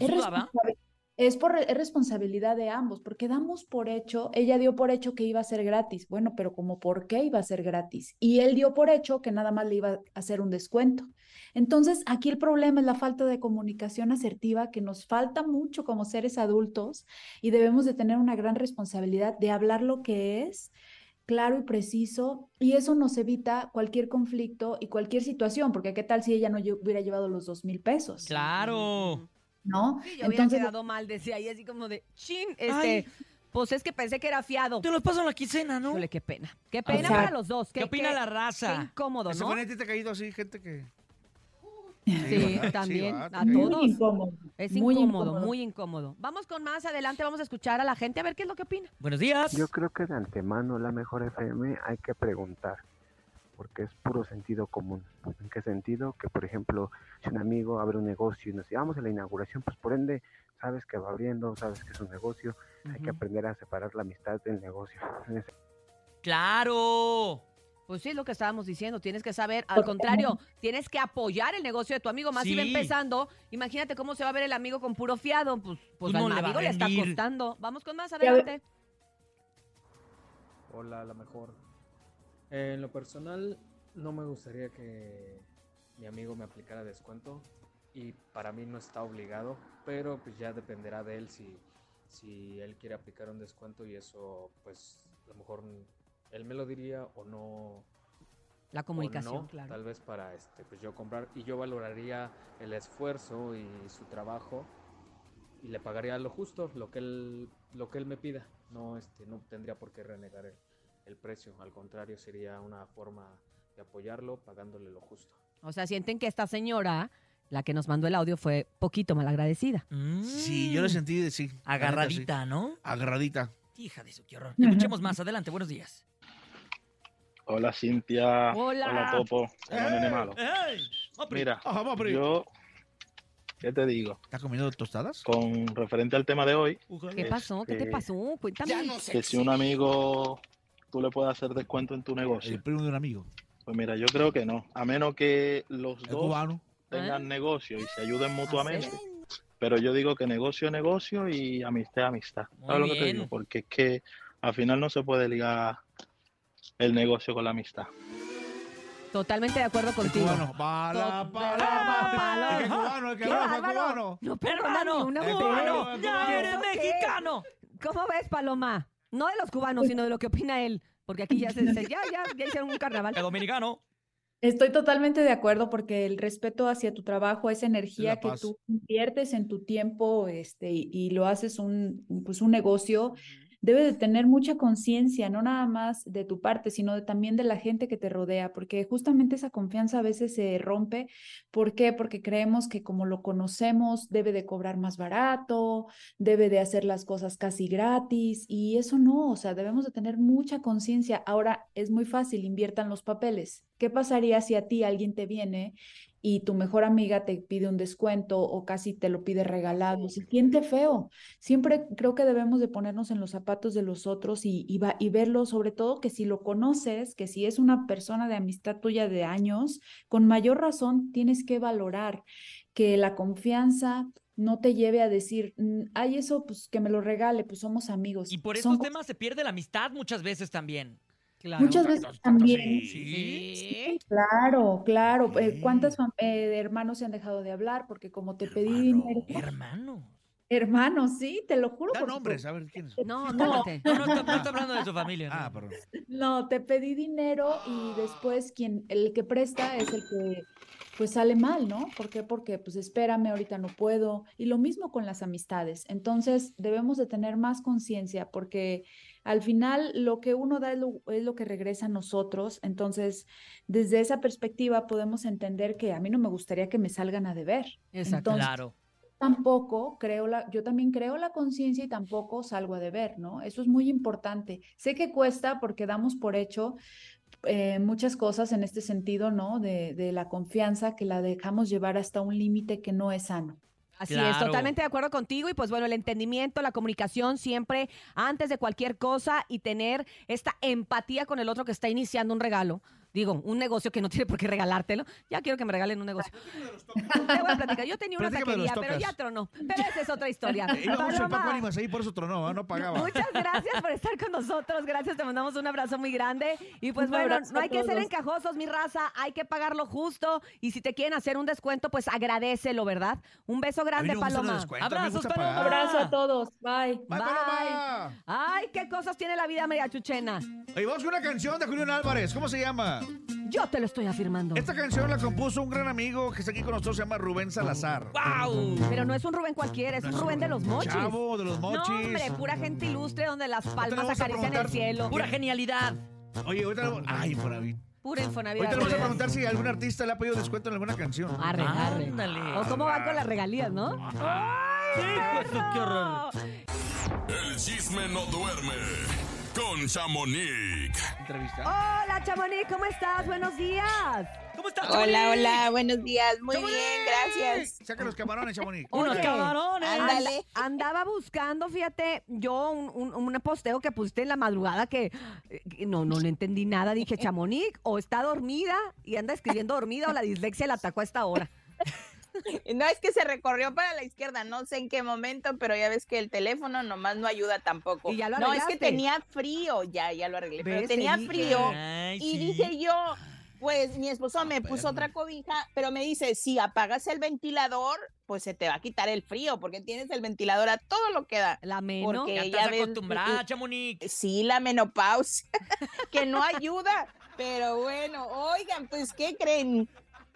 Es, ¿va? responsabi- es por, es responsabilidad de ambos, porque damos por hecho, ella dio por hecho que iba a ser gratis. Bueno, pero como por qué iba a ser gratis. Y él dio por hecho que nada más le iba a hacer un descuento. Entonces, aquí el problema es la falta de comunicación asertiva que nos falta mucho como seres adultos y debemos de tener una gran responsabilidad de hablar lo que es claro y preciso y eso nos evita cualquier conflicto y cualquier situación, porque qué tal si ella no hubiera llevado los dos mil pesos, Claro. ¿no? Sí, yo había quedado mal, decía ahí así como de, chin, este, Ay. pues es que pensé que era fiado. Te los paso en la quincena, ¿no? Híjole, qué pena. Qué pena para los dos. ¿Qué opina la Qué raza? incómodo, ¿Ese ¿no? bonete te ha caído así, gente que... Sí, ¿verdad? también, a Sí. Muy todos. incómodo. Es muy incómodo, muy incómodo. Vamos con más adelante, vamos a escuchar a la gente a ver qué es lo que opina. Buenos días. Yo creo que de antemano la mejor FM hay que preguntar, porque es puro sentido común. ¿En qué sentido? Que, por ejemplo, si un amigo abre un negocio y nos llevamos a la inauguración, pues por ende sabes que va abriendo, sabes que es un negocio, hay que aprender a separar la amistad del negocio. Claro. Pues sí, es lo que estábamos diciendo. Tienes que saber, al contrario, tienes que apoyar el negocio de tu amigo. Más si va Sí. empezando, imagínate cómo se va a ver el amigo con puro fiado. Pues, pues no al le va a amigo le está rendir. costando. Vamos con más Ya ve- adelante. Hola, la mejor. Eh, en lo personal, no me gustaría que mi amigo me aplicara descuento y para mí no está obligado, pero pues ya dependerá de él si, si él quiere aplicar un descuento y eso, pues a lo mejor él me lo diría o no. La o comunicación, no, claro. Tal vez para este, pues yo comprar y yo valoraría el esfuerzo y su trabajo y le pagaría lo justo, lo que él, lo que él me pida. No, este, no tendría por qué renegar el, el precio. Al contrario, sería una forma de apoyarlo pagándole lo justo. O sea, sienten que esta señora, la que nos mandó el audio, fue poquito malagradecida. Sí, yo lo sentí, sí. Agarradita, ¿no? Agarradita. Hija de su, qué horror. Escuchemos más adelante. Buenos días. Hola Cintia. Hola. Topo. Hola, nene malo. ¡Ey! Opri. Mira, yo, ¿qué te digo? ¿Estás comiendo tostadas? Con referente al tema de hoy, ¿Qué pasó? ¿Qué te pasó? Cuéntame. que si un amigo tú le puedes hacer descuento en tu negocio, El primo de un amigo. Pues mira, yo creo que no. A menos que los dos cubano. tengan ¿Eh? negocio y se ayuden ¿Ah, mutuamente. Pero yo digo que negocio es negocio y amistad es amistad. Muy ¿Sabes lo que te digo? Porque es que al final no se puede ligar el negocio con la amistad. Totalmente de acuerdo Es contigo. cubano. La Paloma. paloma. Es que es cubano, es que ¡Qué habla, es cubano. No perdona Hermano, ni una cubano, mujer. ya eres mexicano. ¿Cómo ves, Paloma? No de los cubanos, sino de lo que opina él. Porque aquí ya se, se- ya, ya, ya hicieron un carnaval. El dominicano. Estoy totalmente de acuerdo porque el respeto hacia tu trabajo, esa energía que tú inviertes en tu tiempo, este, y, y lo haces un, pues un negocio, debe de tener mucha conciencia, no nada más de tu parte, sino de- también de la gente que te rodea, porque justamente esa confianza a veces se rompe. ¿Por qué? Porque creemos que como lo conocemos, debe de cobrar más barato, debe de hacer las cosas casi gratis, y eso no, o sea, debemos de tener mucha conciencia. Ahora es muy fácil, inviertan los papeles. ¿Qué pasaría si a ti alguien te viene y tu mejor amiga te pide un descuento o casi te lo pide regalado? Se siente feo. Siempre creo que debemos de ponernos en los zapatos de los otros y, y, va- y verlo, sobre todo que si lo conoces, que si es una persona de amistad tuya de años, con mayor razón tienes que valorar que la confianza no te lleve a decir, "Mm, ay, eso, pues que me lo regale, pues somos amigos. Y por Son estos temas se pierde la amistad muchas veces también. Claro. Muchas veces también. Sí. Claro, claro. eh, Sí. ¿Cuántas fam- eh, de hermanos se han dejado de hablar? Porque como te pedí dinero, Hermano. hermanos, sí, te lo juro. Da por nombres, supuesto. a ver quién es. No, No. No, no está, no está hablando de su familia. ¿no? Ah, perdón. No, te pedí dinero y después quien, el que presta es el que pues sale mal, ¿no? ¿Por qué? Porque pues espérame, ahorita no puedo. Y lo mismo con las amistades. Entonces debemos de tener más conciencia porque al final lo que uno da es lo, es lo que regresa a nosotros. Entonces, desde esa perspectiva podemos entender que a mí no me gustaría que me salgan a deber. Exacto. Entonces, Claro. tampoco creo la, yo también creo la conciencia y tampoco salgo a deber, ¿no? Eso es muy importante. Sé que cuesta porque damos por hecho eh, muchas cosas en este sentido, ¿no? De, de la confianza que la dejamos llevar hasta un límite que no es sano. Así es, totalmente de acuerdo contigo. Y pues bueno, el entendimiento, la comunicación siempre antes de cualquier cosa y tener esta empatía con el otro que está iniciando un regalo. Digo, un negocio que no tiene por qué regalártelo. Ya quiero que me regalen un negocio. Te voy a platicar. Yo tenía una taquería, pero ya tronó. Pero esa es otra historia. Iba mucho el Paloma, Paco Ánimas ahí, por eso tronó, ¿ah? no pagaba. Muchas gracias por estar con nosotros. Gracias, te mandamos un abrazo muy grande. Y pues bueno, no hay que ser encajosos, mi raza. Hay que pagarlo justo. Y si te quieren hacer un descuento, pues agradecelo, ¿verdad? Un beso grande, Paloma. Abrazos, Paloma. Abrazo a todos. Bye. ¡Bye, Paloma! Ay, qué cosas tiene la vida, María Chuchena. Oye, vamos con una canción de Julián Álvarez. ¿Cómo se llama? Yo te lo estoy afirmando. Esta canción la compuso un gran amigo que está aquí con nosotros, se llama Rubén Salazar. ¡Wow! Pero no es un Rubén cualquiera, es un Rubén de los mochis. Chavo, de los mochis. No, hombre, pura gente ilustre donde las palmas acarician el cielo. Pura genialidad. Oye, ahorita le- Ay, por ahí. Pura Infonavit. Ahorita le vamos a preguntar si algún artista le ha pedido descuento en alguna canción. Arre, arre. Ándale. O cómo van con las regalías, ¿no? Su, qué horror. El chisme no duerme con Chamonix. Hola, Chamonix, ¿cómo estás? Buenos días. ¿Cómo estás, Hola, Chamonix? hola, buenos días. Muy ¡Chamonix! bien, gracias. Saca los camarones, Chamonix. Unos Oye, camarones. Ándale. Andaba buscando, fíjate, yo un, un, un posteo que pusiste en la madrugada que, que no, no le entendí nada. Dije, Chamonix, o está dormida y anda escribiendo dormida o la dislexia la atacó a esta hora. No es que se recorrió para la izquierda, no sé en qué momento, pero ya ves que el teléfono nomás no ayuda tampoco. Y ya lo no, es que tenía frío, ya, ya lo arreglé, pero tenía frío. Ay, Y sí. dije yo, pues mi esposo me puso otra cobija, pero me dice, si apagas el ventilador, pues se te va a quitar el frío, porque tienes el ventilador a todo lo que da. La menos. Porque Ya ya estás ves- acostumbrada, Chamonix. Sí, la menopausia, que no ayuda. Pero bueno, oigan, pues, ¿qué creen?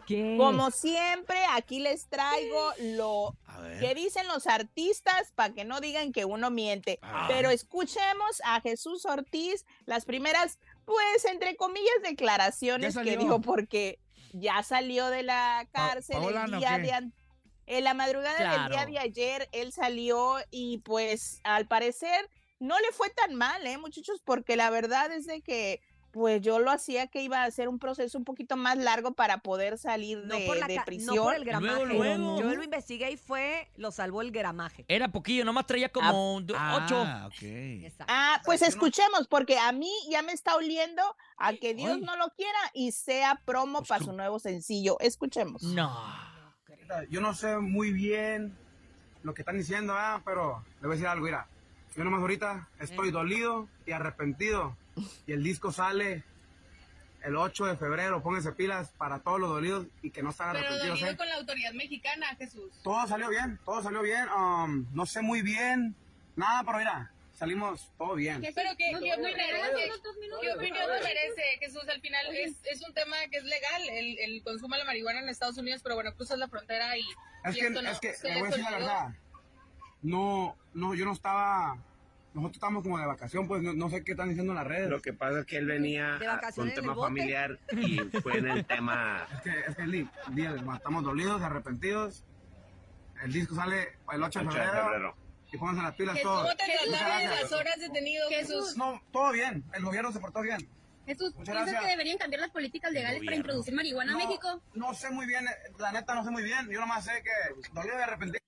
¿Qué? Como siempre, aquí les traigo lo que dicen los artistas para que no digan que uno miente. Ah. Pero escuchemos a Jesús Ortiz las primeras, pues, entre comillas, declaraciones que dijo porque ya salió de la cárcel Paola, el ¿no día qué? de en la madrugada del día de ayer él salió y pues al parecer no le fue tan mal, ¿eh, muchachos? Porque la verdad es de que pues yo lo hacía que iba a ser un proceso un poquito más largo para poder salir No de, por, la de prisión. no por el gramaje. Luego, luego. Yo lo investigué y fue, lo salvó el gramaje. Era poquillo, nomás traía como do- ocho. Ah, ok. Ah, pues escuchemos, porque a mí ya me está oliendo a que Dios Ay. no lo quiera y sea promo Pues para su nuevo sencillo. Escuchemos. No. Yo no sé muy bien lo que están diciendo, ah, pero le voy a decir algo, mira. Yo nomás ahorita estoy dolido y arrepentido. Y el disco sale el 8 de febrero. Pónganse pilas para todos los dolidos y que no están Pero arrepentidos. dolido ¿eh? con la autoridad mexicana, Jesús. Todo salió bien, todo salió bien. um, no sé muy bien nada, pero mira, salimos todo bien. Pero ¿qué, nos- qué opinión, ¿qué opinión merece, Jesús? Al final es, es un tema que es legal, el, el consumo de la marihuana en Estados Unidos, pero bueno, cruzas la frontera y... Es y que, esto no- es que, le voy a decir la verdad. No, no, yo no estaba. Nosotros estábamos como de vacación, pues no, no sé qué están diciendo en las redes. Lo que pasa es que él venía ¿De con el tema familiar y fue en el tema. Es que, es que Lee, estamos dolidos, arrepentidos. El disco sale el 8 de 8 de febrero. febrero. Y pónganse las pilas Jesús, todos. ¿Cómo te trataron las horas detenido, Jesús? No, todo bien. El gobierno se portó bien. Jesús, ¿piensas que deberían cambiar las políticas legales para introducir marihuana No, a México? No sé muy bien, eh, la neta no sé muy bien. Yo nomás sé que dolido y arrepentido.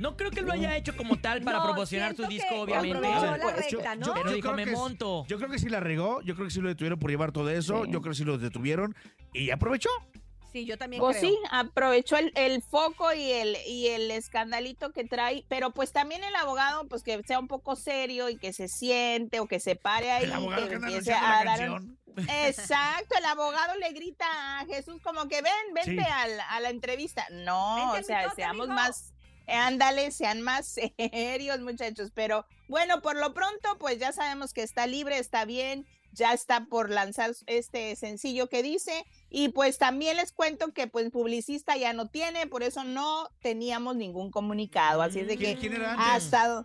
No creo que lo haya hecho como tal para No, promocionar su disco, que obviamente. Pues, recta, ¿no? Pero Yo dijo, creo me que monto. Yo creo que sí la regó, yo creo que sí lo detuvieron por llevar todo eso, yo creo que sí lo detuvieron y aprovechó. Sí, yo también Pues creo. sí, aprovechó el, el foco y el, y el escandalito que trae, pero pues también el abogado, pues que sea un poco serio y que se siente o que se pare ahí. El abogado que que anda empiece la a dar-. Exacto, el abogado le grita a Jesús como que ven, vente Sí. a la entrevista. No, Vente o sea, seamos más, ándale, sean más serios, muchachos. Pero bueno, por lo pronto, pues ya sabemos que está libre, está bien, ya está por lanzar este sencillo que dice. Y pues también les cuento que pues publicista ya no tiene, por eso no teníamos ningún comunicado. Así es de que ¿Quién- era antes? hasta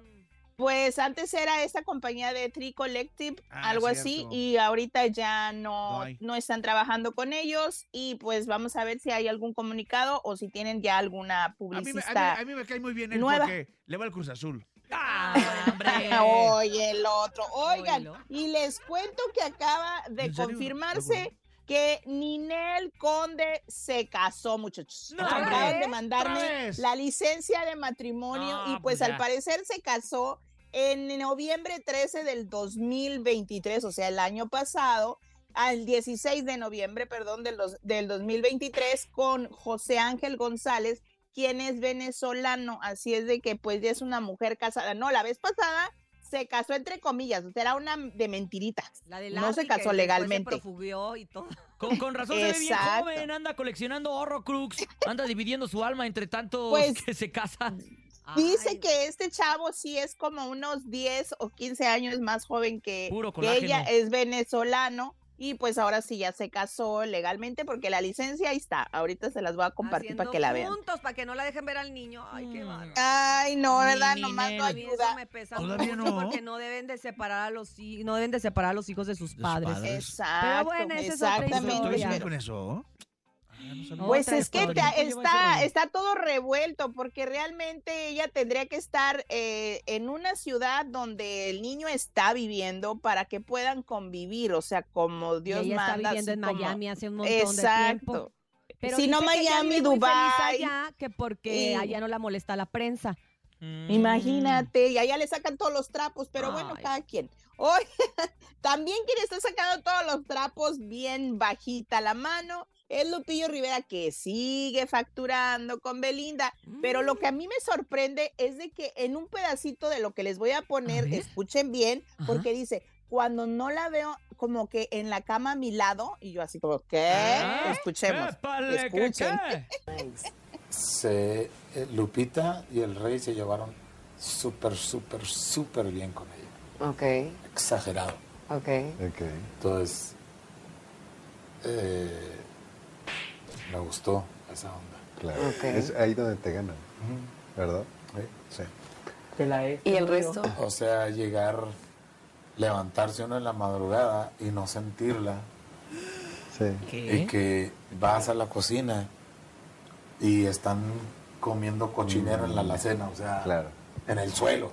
pues antes era esta compañía de Tree Collective, Ah, algo así, y ahorita ya no, No están trabajando con ellos y pues vamos a ver si hay algún comunicado o si tienen ya alguna A mí, me, a, publicista. mí, a mí me cae muy bien él nueva. porque le va el Cruz Azul. Oye, el otro. Oigan, y les cuento que acaba de confirmarse que Ninel Conde se casó, muchachos. No, Acaban ¿otra de mandarme la licencia de matrimonio Ah, y pues, pues al parecer se casó en noviembre 13 del 2023, o sea, el año pasado, al 16 de noviembre, perdón, del, dos- del 2023 con José Ángel González, quien es venezolano, así es de que pues ya es una mujer casada. No, la vez pasada se casó entre comillas, o sea, era una de mentiritas. La de no se casó legalmente. Se y todo. Con, con razón se ve bien joven, anda coleccionando Horrocrux, anda dividiendo su alma entre tantos Pues, que se casan. Dice que este chavo sí es como unos 10 o 15 años más joven que, Puro que ella, es venezolano y pues ahora sí ya se casó legalmente porque la licencia ahí está. Ahorita se las voy a compartir para que la vean. Juntos, para que no la dejen ver al niño. Ay, Mm. qué bárbaro. Ay, no, ¿verdad? ni Nomás no Nel. A mí ayuda. Eso me pesa Todavía mucho no. porque no deben de separar a los no deben de separar a los hijos de sus padres. padres. Exacto, Pero bueno, esa es otra exactamente. ¿Todavía historia. con eso? Pues es que está, está todo revuelto porque realmente ella tendría que estar eh, en una ciudad donde el niño está viviendo para que puedan convivir, o sea, como Y Dios ella está manda. viviendo en como- Miami hace un montón de Exacto. tiempo. Pero si no Miami, allá, que porque allá no la molesta la prensa. Mm. Imagínate, y allá le sacan todos los trapos, pero bueno, Ay. cada quien. Hoy también quien está sacando todos los trapos bien bajita la mano es Lupillo Rivera que sigue facturando con Belinda, pero lo que a mí me sorprende es de que en un pedacito de lo que les voy a poner, escuchen bien, Ajá. porque dice, cuando no la veo como que en la cama a mi lado, y yo así como, ¿qué? Ah, Escuchemos, épale, ¿qué, escuchen. se, eh, Lupita y el rey se llevaron súper, súper, súper bien con ella. Ok, Exagerado. ok. Entonces, eh, me gustó esa onda. Claro. Es ahí donde te ganan, ¿verdad? Sí. ¿Y el resto? O sea, llegar, levantarse uno en la madrugada y no sentirla. Sí. Y que vas a la cocina y están comiendo cochinero en la alacena, o sea, Claro. en el suelo.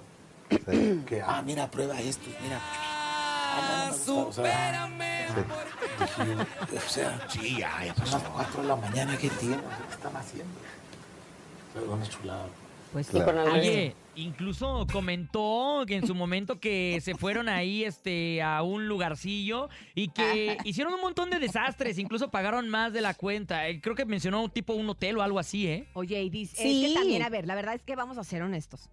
Que, ah, mira, prueba esto, mira. O sea, sí, dije yo, o sea, Sí, ya, ya son pasó. las 4 de la mañana, ¿qué tienen? ¿Qué están haciendo? Pero una chulada. Pues Claro. Oye, incluso comentó que en su momento que se fueron ahí este a un lugarcillo y que hicieron un montón de desastres, incluso pagaron más de la cuenta. Eh, Creo que mencionó tipo un hotel o algo así, ¿eh? Oye, y dice, es Sí. que también, a ver, la verdad es que vamos a ser honestos.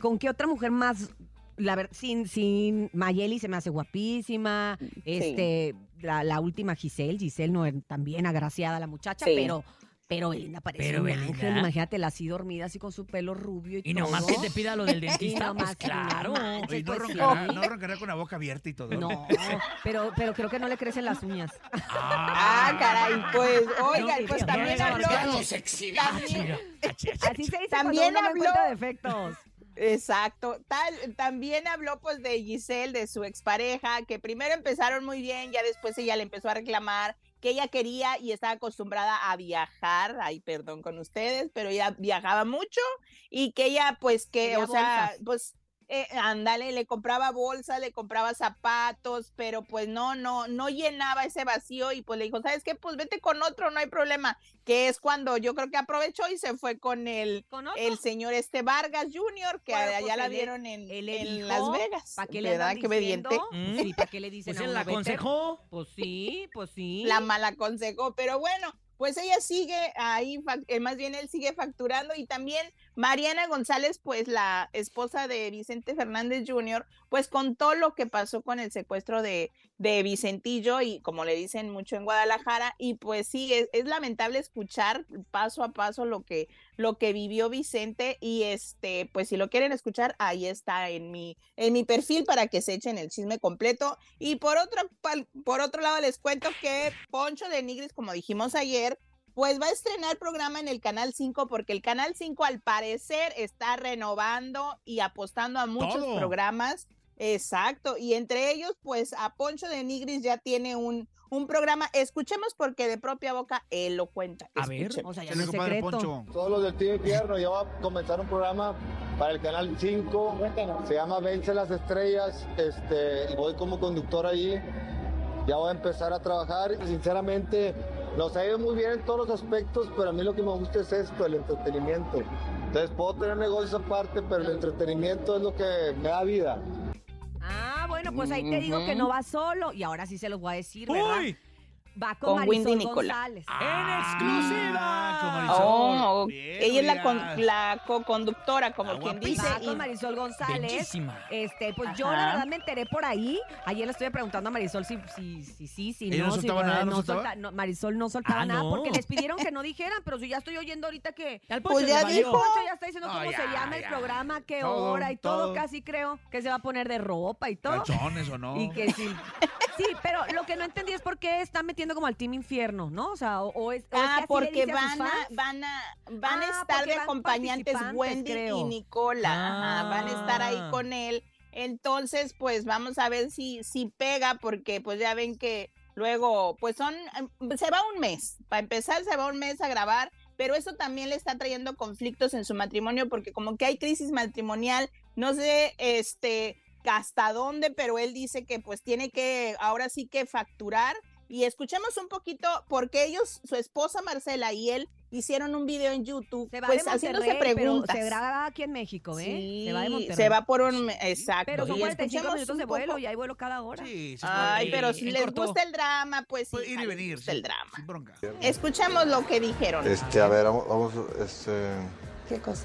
¿Con qué otra mujer más, la ver, sin, sin Mayeli se me hace guapísima, este, la, la última Giselle, Giselle no es también agraciada la muchacha, Sí. pero, pero Belinda parece Pero un Belinda. ángel, imagínate, así dormida, así con su pelo rubio y, Y nomás todo. que te pida lo del Y dentista, nomás pues no claro. manches, no, pues sí. roncará, no roncará con la boca abierta y todo. No, pero, pero creo que no le crecen las uñas. Ah, caray, pues, oigan, No, pues no, también no, habló. También, Así se dice También cuando uno no habló- encuentra defectos. Exacto. Tal, también habló pues de Giselle, de su expareja, que primero empezaron muy bien, ya después ella le empezó a reclamar que ella quería y estaba acostumbrada a viajar, ay, perdón con ustedes, pero ella viajaba mucho y que ella pues que, Quería o sea, bolsas. pues eh, ándale, le compraba bolsas, le compraba zapatos, pero pues no, no, no llenaba ese vacío y pues le dijo, ¿sabes qué? Pues vete con otro, no hay problema, que es cuando yo creo que aprovechó y se fue con el, ¿Con otro? el señor este Vargas Jr., que Bueno, allá pues la él le- vieron en, él en dijo, Las Vegas. ¿Para qué le ¿Verdad? Qué obediente. Sí, ¿para qué le dicen Pues a él uno, la aconsejó. Pues sí, pues sí. La mal aconsejó, pero bueno, pues ella sigue ahí, eh, más bien él sigue facturando y también Mariana González, pues la esposa de Vicente Fernández Jr., pues contó lo que pasó con el secuestro de, de Vicentillo y como le dicen mucho en Guadalajara y pues sí, es lamentable escuchar paso a paso lo que, lo que vivió Vicente y este, pues si lo quieren escuchar, ahí está en mi, en mi perfil para que se echen el chisme completo. Y por otro, por otro lado les cuento que Poncho de Nigris, como dijimos ayer, pues va a estrenar programa en el Canal 5 porque el Canal 5 al parecer está renovando y apostando a muchos Todo. programas. Exacto, y entre ellos, pues a Poncho de Nigris ya tiene un, un programa. Escuchemos porque de propia boca él lo cuenta. A ver, Escuchemos. O sea, ya ¿Qué no le es compadre secreto. Poncho? Todos los del Team Infierno ya va a comenzar un programa para el canal 5. Se llama Vence las Estrellas. Este, y voy como conductor allí. Ya voy a empezar a trabajar. Sinceramente, nos ha ido muy bien en todos los aspectos, pero a mí lo que me gusta es esto, el entretenimiento. Entonces puedo tener negocios aparte, pero el entretenimiento es lo que me da vida. Ah, bueno, pues ahí te digo que no va solo. Y ahora sí se los voy a decir, ¿verdad? ¡Uy! Va con, Con Wendy. González. ¡En exclusiva! Ah, con Marisol. Oh, Bien, ella es la, con- la co-conductora, como quien dice. Va y- con Marisol González. Bellísima. Este, pues yo la verdad me enteré por ahí. Ayer le estuve preguntando a Marisol si sí, si, si, si, ¿Ella no si nada, no soltaba? solta- no, Marisol no soltaba Ah, nada no. porque les pidieron que no dijeran, pero si ya estoy oyendo ahorita que Al Pues ya dijo. Poncho ya está diciendo No, cómo ya, se llama el programa, qué Todo, hora y todo, todo. casi creo que se va a poner de ropa y todo. Calzones o no. Y que sí. Sí, pero lo que no entendí es por qué están metiendo como al Team Infierno, ¿no? O sea, o, o es, o es que Ah, le porque dice a van a, fans. van a, van a Ah, estar de van acompañantes Wendy creo. y Nicola. Ajá, van a estar ahí Ah. con él. Entonces, pues vamos a ver si, si pega, porque pues ya ven que luego, pues son, em, se va un mes. Para empezar, se va un mes a grabar, pero eso también le está trayendo conflictos en su matrimonio, porque como que hay crisis matrimonial, no sé, este, hasta dónde, pero él dice que pues tiene que, ahora sí que facturar. Y escuchemos un poquito, porque ellos, su esposa Marcela y él, hicieron un video en YouTube, Se va pues de haciéndose preguntas. se graba aquí en México, ¿eh? Sí, se va de Monterrey. se va por un, exacto. Pero son y 45 escuchemos minutos de vuelo y hay vuelo cada hora. Sí, sí, Ay, sí. pero si les gusta el drama, pues sí. Puede ir y venir. gusta sí, el drama. Sin bronca. Escuchemos lo que dijeron. Este, a ver, vamos, vamos, este... ¿Qué cosa?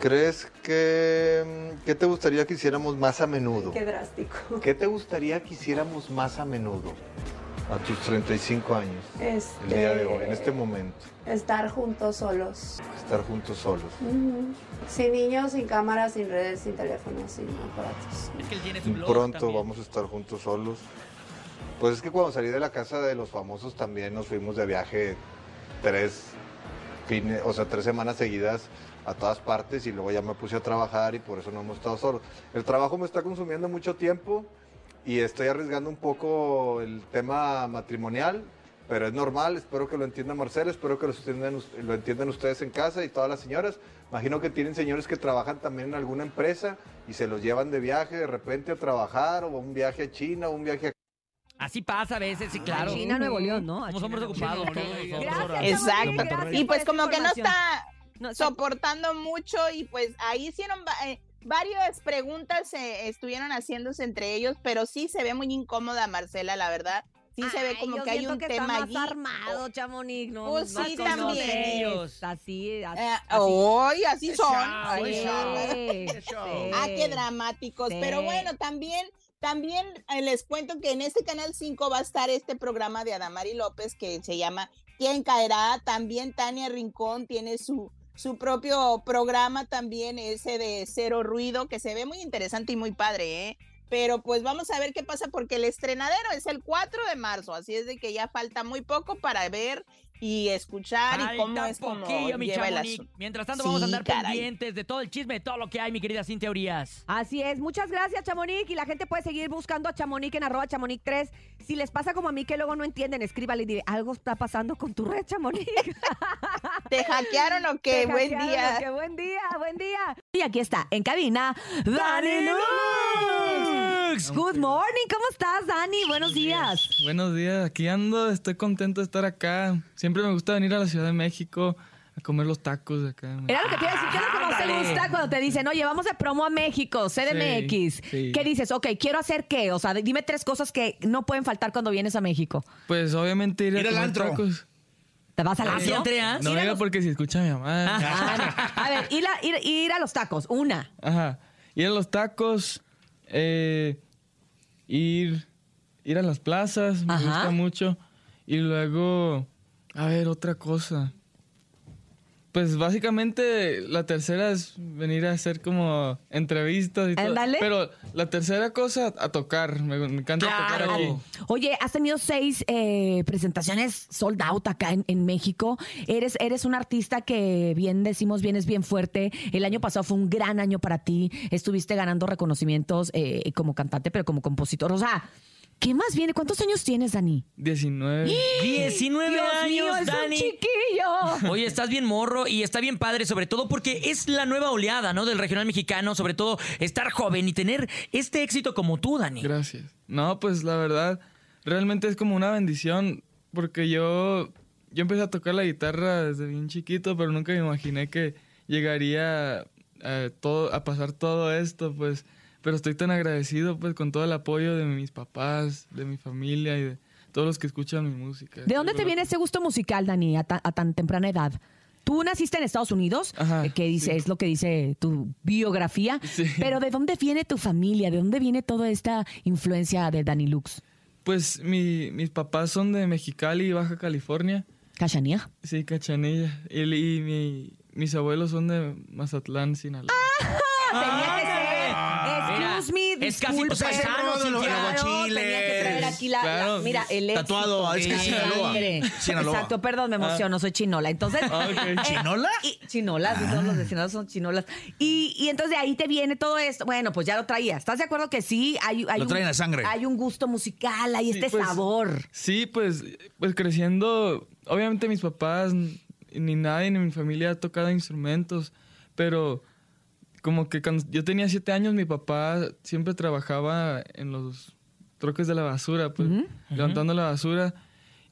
¿Crees que, que te gustaría que hiciéramos más a menudo? Qué drástico. ¿Qué te gustaría que hiciéramos más a menudo? A tus 35 años, Este, el día de hoy, en este momento, Estar juntos solos. estar juntos solos. Sin niños, sin cámaras, sin redes, sin teléfonos, sin aparatos. Es que él tiene su blog Pronto también. vamos a estar juntos solos. Pues es que cuando salí de la casa de los famosos también nos fuimos de viaje tres fines, o sea, tres semanas seguidas a todas partes y luego ya me puse a trabajar y por eso no hemos estado solos. El trabajo me está consumiendo mucho tiempo y estoy arriesgando un poco el tema matrimonial, pero es normal, espero que lo entienda Marcelo, espero que lo entiendan, lo entiendan ustedes en casa y todas las señoras. Imagino que tienen señores que trabajan también en alguna empresa y se los llevan de viaje de repente a trabajar o un viaje a China o un viaje a Así pasa a veces, sí, claro. A China, Nuevo León, ¿no? A Somos hombres ocupados. Exacto. Y pues como que no está soportando mucho y pues ahí hicieron eh, varias preguntas eh, estuvieron haciéndose entre ellos, pero sí se ve muy incómoda Marcela, la verdad. Sí se ve Ay, como yo que hay un que tema está más allí. armado, Chamonix, no. Pues no sí, también. tres, Así, así. Eh, hoy así Es son. show, Ay, no. show. Ah, qué Sí. dramáticos. Sí. Pero bueno, también, también eh, les cuento que en este canal 5 va a estar este programa de Adamari López que se llama ¿Quién caerá? También Tania Rincón tiene su su propio programa también, ese de Cero Ruido, que se ve muy interesante y muy padre, ¿eh? Pero pues vamos a ver qué pasa porque el estrenadero es el 4 de marzo, así es de que ya falta muy poco para ver y escuchar y cómo es como lleva el asunto. Mientras tanto, vamos a andar caray. pendientes de todo el chisme, de todo lo que hay, mi querida Cintia Urias. Así es, muchas gracias Chamonix y la gente puede seguir buscando a Chamonix en arroba Chamonix 3. Si les pasa como a mí que luego no entienden, escríbale y dile, algo está pasando con tu red Chamonix. ¿Te hackearon o qué? Buen día. qué buen día, buen día. Y aquí está, en cabina, Dani Lux. Good morning, ¿cómo estás Dani? Buenos días. Buenos días, aquí ando, estoy contento de estar acá. Siempre me gusta venir a la Ciudad de México a comer los tacos de acá. Era lo que te iba a decir, ¿qué es lo que más te gusta cuando te dicen, oye, vamos de promo a México, CDMX? Sí, sí. ¿Qué dices? Ok, quiero hacer qué? O sea, dime tres cosas que no pueden faltar cuando vienes a México. Pues obviamente ir a Ir al comer antro. tacos. ¿Te vas al Ah, antro? No a los- porque si escucha a mi mamá. A ver, ir a, ir- ir a los tacos, una. Ajá. Ir a los tacos, eh, ir, ir a las plazas, me Ajá. gusta mucho. Y luego, a ver, otra cosa. Pues básicamente la tercera es venir a hacer como entrevistas y todo. Pero la tercera cosa, a tocar. Me, me encanta tocar aquí. Oye, has tenido seis eh, presentaciones sold out acá en, en México. Eres, eres un artista que bien decimos, vienes bien fuerte. El año pasado fue un gran año para ti. Estuviste ganando reconocimientos eh, como cantante, pero como compositor. O sea, ¿qué más viene? ¿Cuántos años tienes, Dani? 19. 19 Dios años, mío, es un Dani. chiquillo. Oye, estás bien morro y está bien padre, sobre todo porque es la nueva oleada, ¿no? Del regional mexicano, sobre todo estar joven y tener este éxito como tú, Dani. Gracias. No, pues la verdad, realmente es como una bendición porque yo, yo empecé a tocar la guitarra desde bien chiquito, pero nunca me imaginé que llegaría a, todo, a pasar todo esto, pues. Pero estoy tan agradecido, pues, con todo el apoyo de mis papás, de mi familia y de todos los que escuchan mi música. ¿De dónde te viene ese gusto musical, Dani, a, ta- a tan temprana edad? Tú naciste en Estados Unidos, eh, que dice, es lo que dice tu biografía, pero ¿de dónde viene tu familia? ¿De dónde viene toda esta influencia de Dani Lux? Pues mi- mis papás son de Mexicali, Baja California. ¿Cachanilla? Sí, Cachanilla. Y, y mi- mis abuelos son de Mazatlán, Sinaloa. Tenía que ser. Es casi tu Claro, Cintia. tenía que traer aquí la, mira, el éxito. Tatuado, es que la Sinaloa. Sinaloa. Exacto, perdón, me emociono, soy chinola. Entonces, Ah, ok. eh, ¿Chinola? y- chinolas, sí, son los de Sinaloa son chinolas. Y, y entonces de ahí te viene todo esto. Bueno, pues ya lo traía. ¿Estás de acuerdo que sí? Hay, hay Lo un- trae en la sangre. Hay un gusto musical, hay Sí, este pues, sabor. Sí, pues, pues creciendo, obviamente mis papás ni nadie ni mi familia ha tocado instrumentos, pero como que cuando yo tenía siete años mi papá siempre trabajaba en los troques de la basura, pues levantando la basura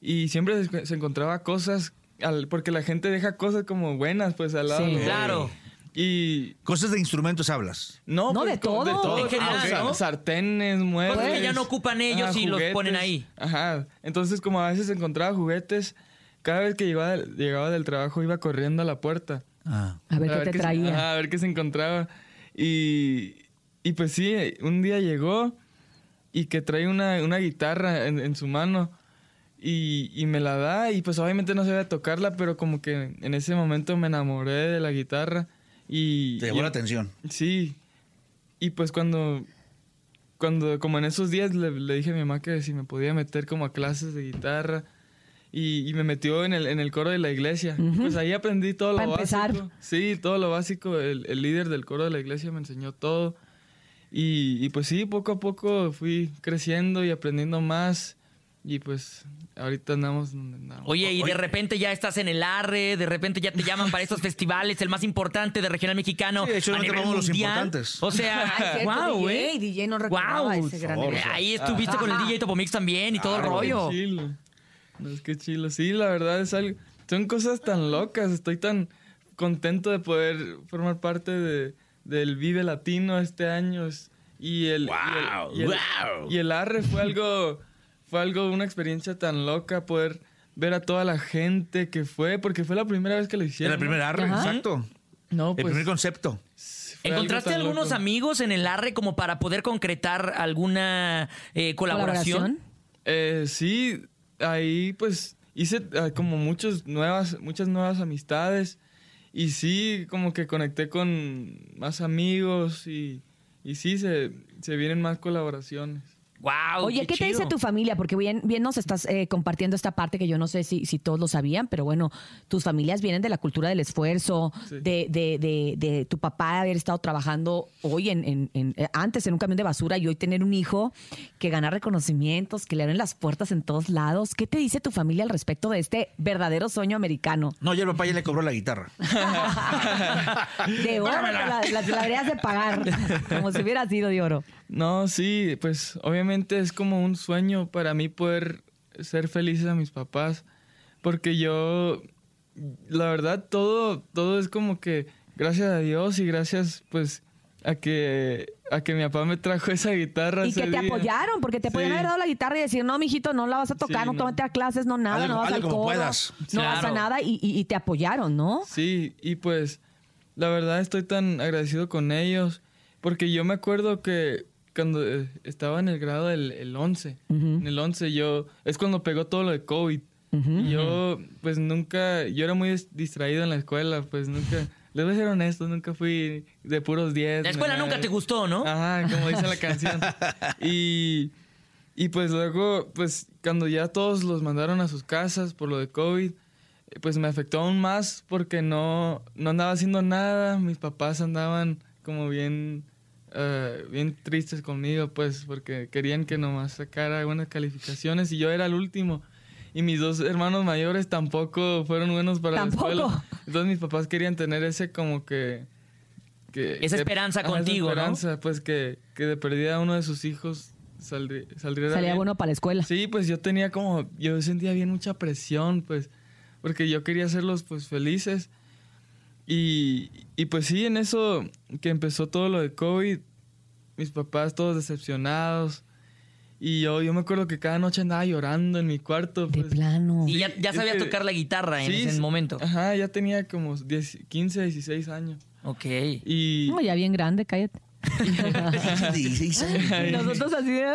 y siempre se, se encontraba cosas, al- porque la gente deja cosas como buenas pues al lado. Sí. de- Claro. Y Cosas de instrumentos hablas. no, No, pues, de todo. En Ah, general, o sea, ¿no? Sartenes, muebles. Cosas que ya no ocupan ellos y los ponen ahí. Ajá. Entonces, como a veces encontraba juguetes, cada vez que llegaba llegaba del trabajo iba corriendo a la puerta. A ver qué te se- traía. ajá, a ver qué se encontraba. Y, y pues sí, un día llegó y que trae una, una guitarra en, en su mano. Y, y me la da y pues obviamente no sabía tocarla, pero como que en ese momento me enamoré de la guitarra y... Te llamó y- la atención. Sí. Y pues cuando, cuando como en esos días le, le dije a mi mamá que si me podía meter como a clases de guitarra y, y me metió en el, en el coro de la iglesia. Y Pues ahí aprendí todo lo empezar. básico. Sí, todo lo básico. El, el líder del coro de la iglesia me enseñó todo. Y, y pues sí, poco a poco fui creciendo y aprendiendo más. Y pues ahorita andamos donde andamos. Oye, y de repente ya estás en el ARRE, de repente ya te llaman para estos festivales, el más importante de regional mexicano. Sí, de hecho, a no tenemos los importantes. O sea, Ay, cierto, wow, DJ, ¿eh? DJ no Guau. ese gran. Ahí estuviste con el. DJ Topomix también y todo el Claro, rollo. qué es que chilo. Sí, la verdad es algo. Son cosas tan locas. Estoy tan contento de poder formar parte de, del Vive Latino este año. Y el, y el, y el- wow. y el Arre fue algo, fue algo, una experiencia tan loca poder ver a toda la gente que fue, porque fue la primera vez que lo hicieron. Era el primer ¿no? arre, Ajá. exacto. No, El pues. primer concepto. ¿Encontraste algunos loco. amigos en el ARRE como para poder concretar alguna eh, colaboración? Eh, sí, ahí pues hice eh, como muchos nuevas, muchas nuevas amistades y sí, como que conecté con más amigos y, y sí, se, se vienen más colaboraciones. Wow, Oye, ¿qué, te dice tu familia? Porque bien, bien nos estás eh, compartiendo esta parte que yo no sé si, si todos lo sabían, pero bueno, tus familias vienen de la cultura del esfuerzo, Sí. de, de, de, de tu papá haber estado trabajando hoy en, en- en- eh, antes en un camión de basura y hoy tener un hijo que gana reconocimientos, que le abren las puertas en todos lados. ¿Qué te dice tu familia al respecto de este verdadero sueño americano? No, ya el papá ya le cobró la guitarra. De oro, te la, la deberías de pagar, como si hubiera sido de oro. No, sí, pues obviamente es como un sueño para mí poder ser felices a mis papás, porque yo, la verdad, todo, todo es como que gracias a Dios y gracias pues a que, a que mi papá me trajo esa guitarra. Y ese que te día. apoyaron, porque te podían haber dado la guitarra y decir, no, mijito, no la vas a tocar, Sí, no, no. te vas a clases, no nada, Hazle- no vas al codo, puedas. no vas a nada, y, y- y te apoyaron, ¿no? Sí, y pues la verdad estoy tan agradecido con ellos, porque yo me acuerdo que cuando eh, estaba en el grado del el 11, en el 11 yo, es cuando pegó todo lo de COVID. Y yo, pues nunca, yo era muy dis- distraído en la escuela, pues nunca, les voy a ser honesto, nunca fui de puros 10. La escuela nunca te gustó, ¿no? Ajá, como dice la canción. Y, y pues luego, pues cuando ya todos los mandaron a sus casas por lo de COVID, pues me afectó aún más porque no, no andaba haciendo nada. Mis papás andaban como bien, eh, bien tristes conmigo, pues porque querían que nomás sacara buenas calificaciones y yo era el último. Y mis dos hermanos mayores tampoco fueron buenos para ¿Tampoco? la escuela. Entonces mis papás querían tener ese como que... que Esa que- esperanza esa contigo, ¿no? esperanza, pues que, que de perdida uno de sus hijos saldrí- saldría Salía bueno para la escuela. Sí, pues yo tenía como, yo sentía bien mucha presión, pues, porque yo quería hacerlos pues felices. Y, y pues sí, en eso que empezó todo lo de COVID, mis papás todos decepcionados. Y yo, yo me acuerdo que cada noche andaba llorando en mi cuarto. Pues. De plano. Y ya, ya es sabía que- tocar la guitarra en Sí, ese momento. Ajá, ya tenía como 10, 15, 16 años. Ok. Y... No, ya bien grande, cállate. Y nosotros así de...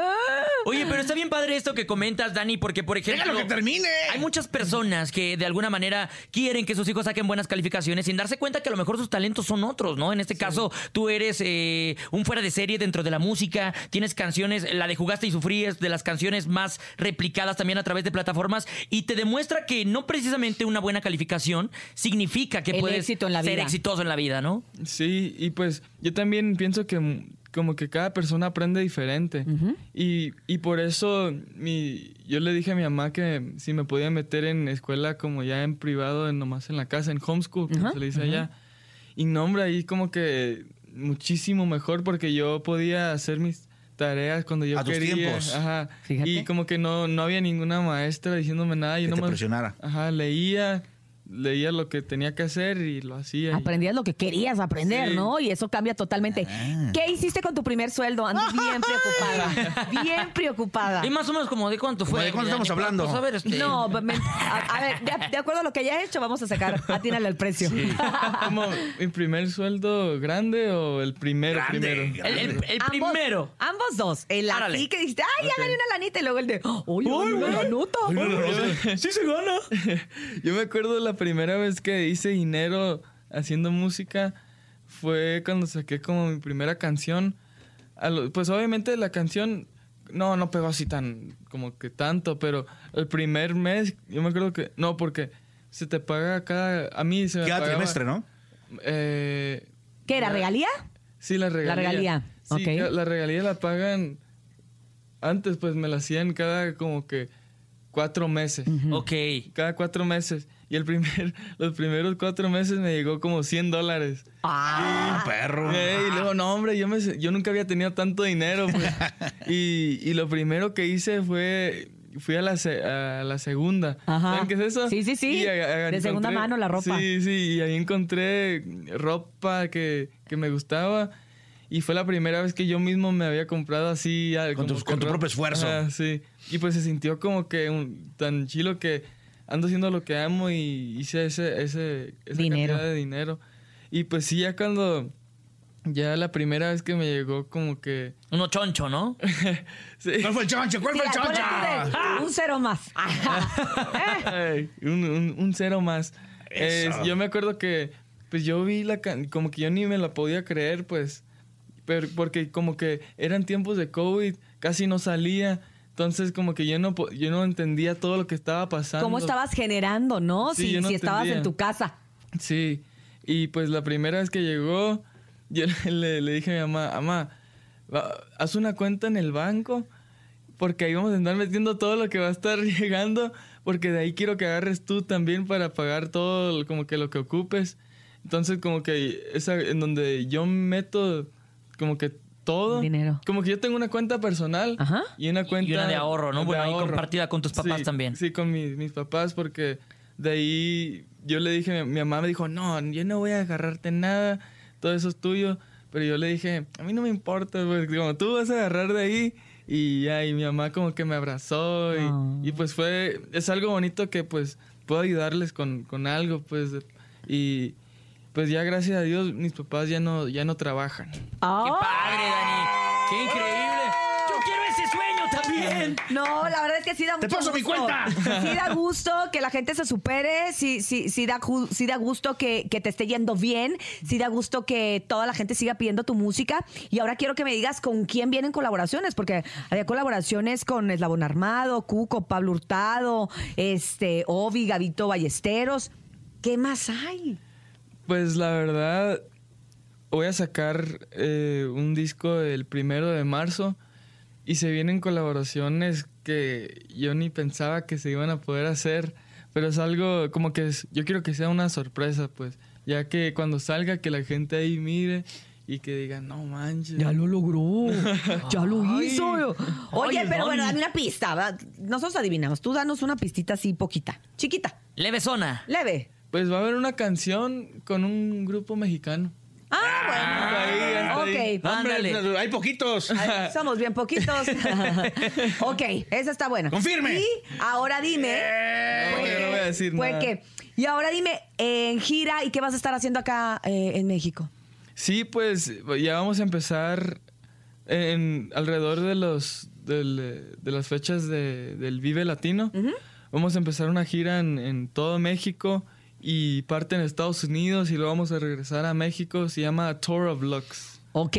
Oye, pero está bien padre esto que comentas, Dani, porque, por ejemplo... ¡Déjalo que termine! Hay muchas personas que de alguna manera quieren que sus hijos saquen buenas calificaciones sin darse cuenta que a lo mejor sus talentos son otros, ¿no? En este caso, tú eres eh, un fuera de serie dentro de la música, tienes canciones, la de Jugaste y Sufrí es de las canciones más replicadas también a través de plataformas y te demuestra que no precisamente una buena calificación significa que El puedes éxito en la ser vida. exitoso en la vida, ¿no? Sí, y pues yo también pienso que como que cada persona aprende diferente. y, y por eso mi, yo le dije a mi mamá que si me podía meter en escuela como ya en privado, en, nomás en la casa, en homeschool, como Ajá, se le dice ajá. allá. Y no, hombre, ahí como que muchísimo mejor porque yo podía hacer mis tareas cuando yo A tus quería. tiempos. Ajá. Fíjate. Y como que no, no había ninguna maestra diciéndome nada. Yo Que te nomás, presionara. Ajá, leía, leía lo que tenía que hacer y lo hacía. y- Aprendías lo que querías aprender, Sí. ¿no? Y eso cambia totalmente. Ah. ¿Qué hiciste con tu primer sueldo? Ando bien preocupada. Bien preocupada. Y más o menos como de cuánto fue. ¿De cuánto estamos hablando? Pues, a ver, este- No, me- a, a ver, de, de acuerdo a lo que haya hecho, vamos a sacar, atínale al precio. ¿Como mi primer sueldo grande o el primero Grande, primero? El, el- el Ambos- primero. Ambos dos. El Árale. así que dijiste, ay, ya Ok. gané una lanita. Y luego el de, uy, uy, una nota. sí se gana. Yo me acuerdo la primera vez que hice dinero haciendo música fue cuando saqué como mi primera canción. A lo- pues obviamente la canción no no pegó así tan como que tanto, pero el primer mes yo me acuerdo que no porque se te paga cada a mí se me Cada pagaba, trimestre, ¿no? Eh, ¿Qué era, regalía? Sí, la regalía. regalía, Sí, ok. ca- la regalía la pagan antes, pues me la hacían cada como que cuatro meses. Ok. Cada cuatro meses. Y el primer, los primeros cuatro meses me llegó como 100 dólares. Ah, perro. Ey, y luego, no, hombre, yo, me, yo nunca había tenido tanto dinero. pues. y, y lo primero que hice fue. Fui a la, se- a la segunda. Ajá. ¿Saben qué es eso? Sí, sí, sí. Y a- a- De segunda mano la ropa. Sí, sí. Y ahí encontré ropa que, que me gustaba. Y fue la primera vez que yo mismo me había comprado así. ah, Con como tu- con tu propio esfuerzo. Ajá, sí. Y pues se sintió como que un- tan chilo que ando haciendo lo que amo y hice ese, ese, esa Dinero. cantidad de dinero. Y pues sí, ya cuando... Ya la primera vez que me llegó como que... Uno choncho, ¿no? sí. ¿Cuál fue el choncho? ¿Cuál fue el choncho? de- Un cero más. Ay, un, un- un cero más. Eh, yo me acuerdo que, pues yo vi la, como que yo ni me la podía creer, pues, pero, porque como que eran tiempos de COVID, casi no salía, entonces como que yo no, yo no entendía todo lo que estaba pasando. ¿Cómo estabas generando, no? Sí, si yo no si estabas en tu casa. Sí, y pues la primera vez que llegó, yo le, le dije a mi mamá, mamá, haz una cuenta en el banco, porque ahí vamos a andar metiendo todo lo que va a estar llegando, porque de ahí quiero que agarres tú también para pagar todo como que lo que ocupes. Entonces como que esa en donde yo meto como que todo. Dinero. Como que yo tengo una cuenta personal y una cuenta Y una de ahorro, ¿no? Bueno, ahí compartida con tus papás Sí, también. Sí, con mis, mis papás, porque de ahí yo le dije, mi, mi mamá me dijo, no, yo no voy a agarrarte nada, todo eso es tuyo. Pero yo le dije, a mí no me importa, pues, como tú vas a agarrar de ahí. Y ya, y mi mamá como que me abrazó y, y pues fue, es algo bonito que pues puedo ayudarles con, con algo, pues. Y pues ya gracias a Dios mis papás ya no, ya no trabajan. ¡Qué padre, Dani! ¡Qué increíble! ¡Yo quiero ese sueño también! No, la verdad es que sí da ¡Te mucho paso mi cuenta! Sí da gusto que la gente se supere, sí, sí, sí, da, sí da gusto que, que te esté yendo bien, sí da gusto que toda la gente siga pidiendo tu música. Y ahora quiero que me digas con quién vienen colaboraciones, porque había colaboraciones con Eslabón Armado, Cuco, Pablo Hurtado, este, Ovi, Gavito Ballesteros. ¿Qué más hay? Pues la verdad, voy a sacar eh, un disco el primero de marzo y se vienen colaboraciones que yo ni pensaba que se iban a poder hacer, pero es algo como que es- yo quiero que sea una sorpresa, pues, ya que cuando salga que la gente ahí mire y que diga, no manches. Ya lo logró, ya lo Ay. hizo. Oye, Ay, pero ay. bueno, dame una pista. Nosotros adivinamos. Tú danos una pistita así poquita, chiquita, Leve zona. leve. Pues va a haber una canción con un grupo mexicano. Ah, bueno. Ok. Hombre, hay poquitos. Ay, Somos bien poquitos. ok, esa está buena. Confirme. Y ahora dime. Yo no voy a decir ¿Fue nada. Y ahora dime, en gira, ¿y qué vas a estar haciendo acá eh, en México? Sí, pues ya vamos a empezar en alrededor de los del, eh, de las fechas de- del Vive Latino. Vamos a empezar una gira en, en todo México y parte en Estados Unidos y luego vamos a regresar a México. Se llama Tour of Lux. Ok,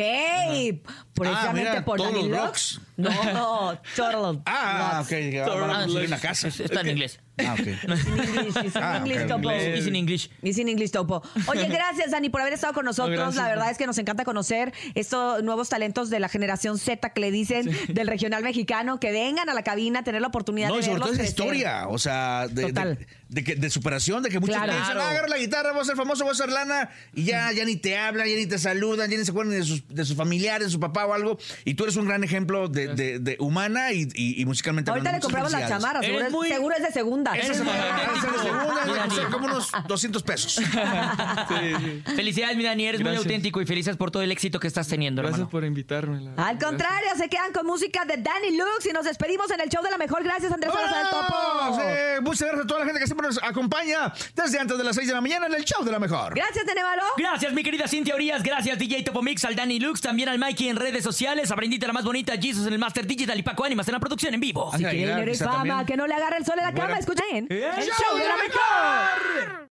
precisamente Ah, mira, por todos Dani los Lux. No, no, Total Ah, Lux. ok. que va- van a una casa. Está en inglés. Ah, ok. It's in English, it's in Ah, English. Topo. It's in English. It's in English, Topo. Oye, gracias, Dani, por haber estado con nosotros. La verdad es que nos encanta conocer estos nuevos talentos de la generación Z que le dicen del regional mexicano, que vengan a la cabina a tener la oportunidad No, y de sobre verlos todo esa historia, o sea, de, Total. de, de que- de superación, de que muchos Claro. piensan, ah, agarra la guitarra, voy a ser famoso, voy a ser lana, y ya, ya ni te hablan, ya ni te saludan, ya ni se acuerdan de sus, de sus familiares, de su papá o algo, y tú eres un gran ejemplo de, de- de humana y, y- y musicalmente Ahorita le compramos la chamarra, seguro, muy- seguro es de segunda. Esa Eres semana, esa es la segunda, como unos 200 pesos. Felicidades, mi Dani. Eres muy auténtico y felices por todo el éxito que estás teniendo, Gracias hermano. por invitarme. la. Al contrario, se quedan con música de Danny Lux y nos despedimos en el show de la mejor. Gracias, Andrés Salazar del ¡Vamos! Topo. Eh, muchas gracias a toda la gente que siempre nos acompaña desde antes de las 6 de la mañana en el show de la mejor. Gracias, Tenevalo. Gracias, mi querida Cintia Urias. Gracias, DJ Topo Mix, al Dani Lux, también al Mikey en redes sociales, a Brindita la más bonita, Jesus en el Master Digital y Paco Ánimas en la producción en vivo. Dinero y quizá fama, que no le agarre el sol en la cama, Bueno. Jen. El, el show de la car.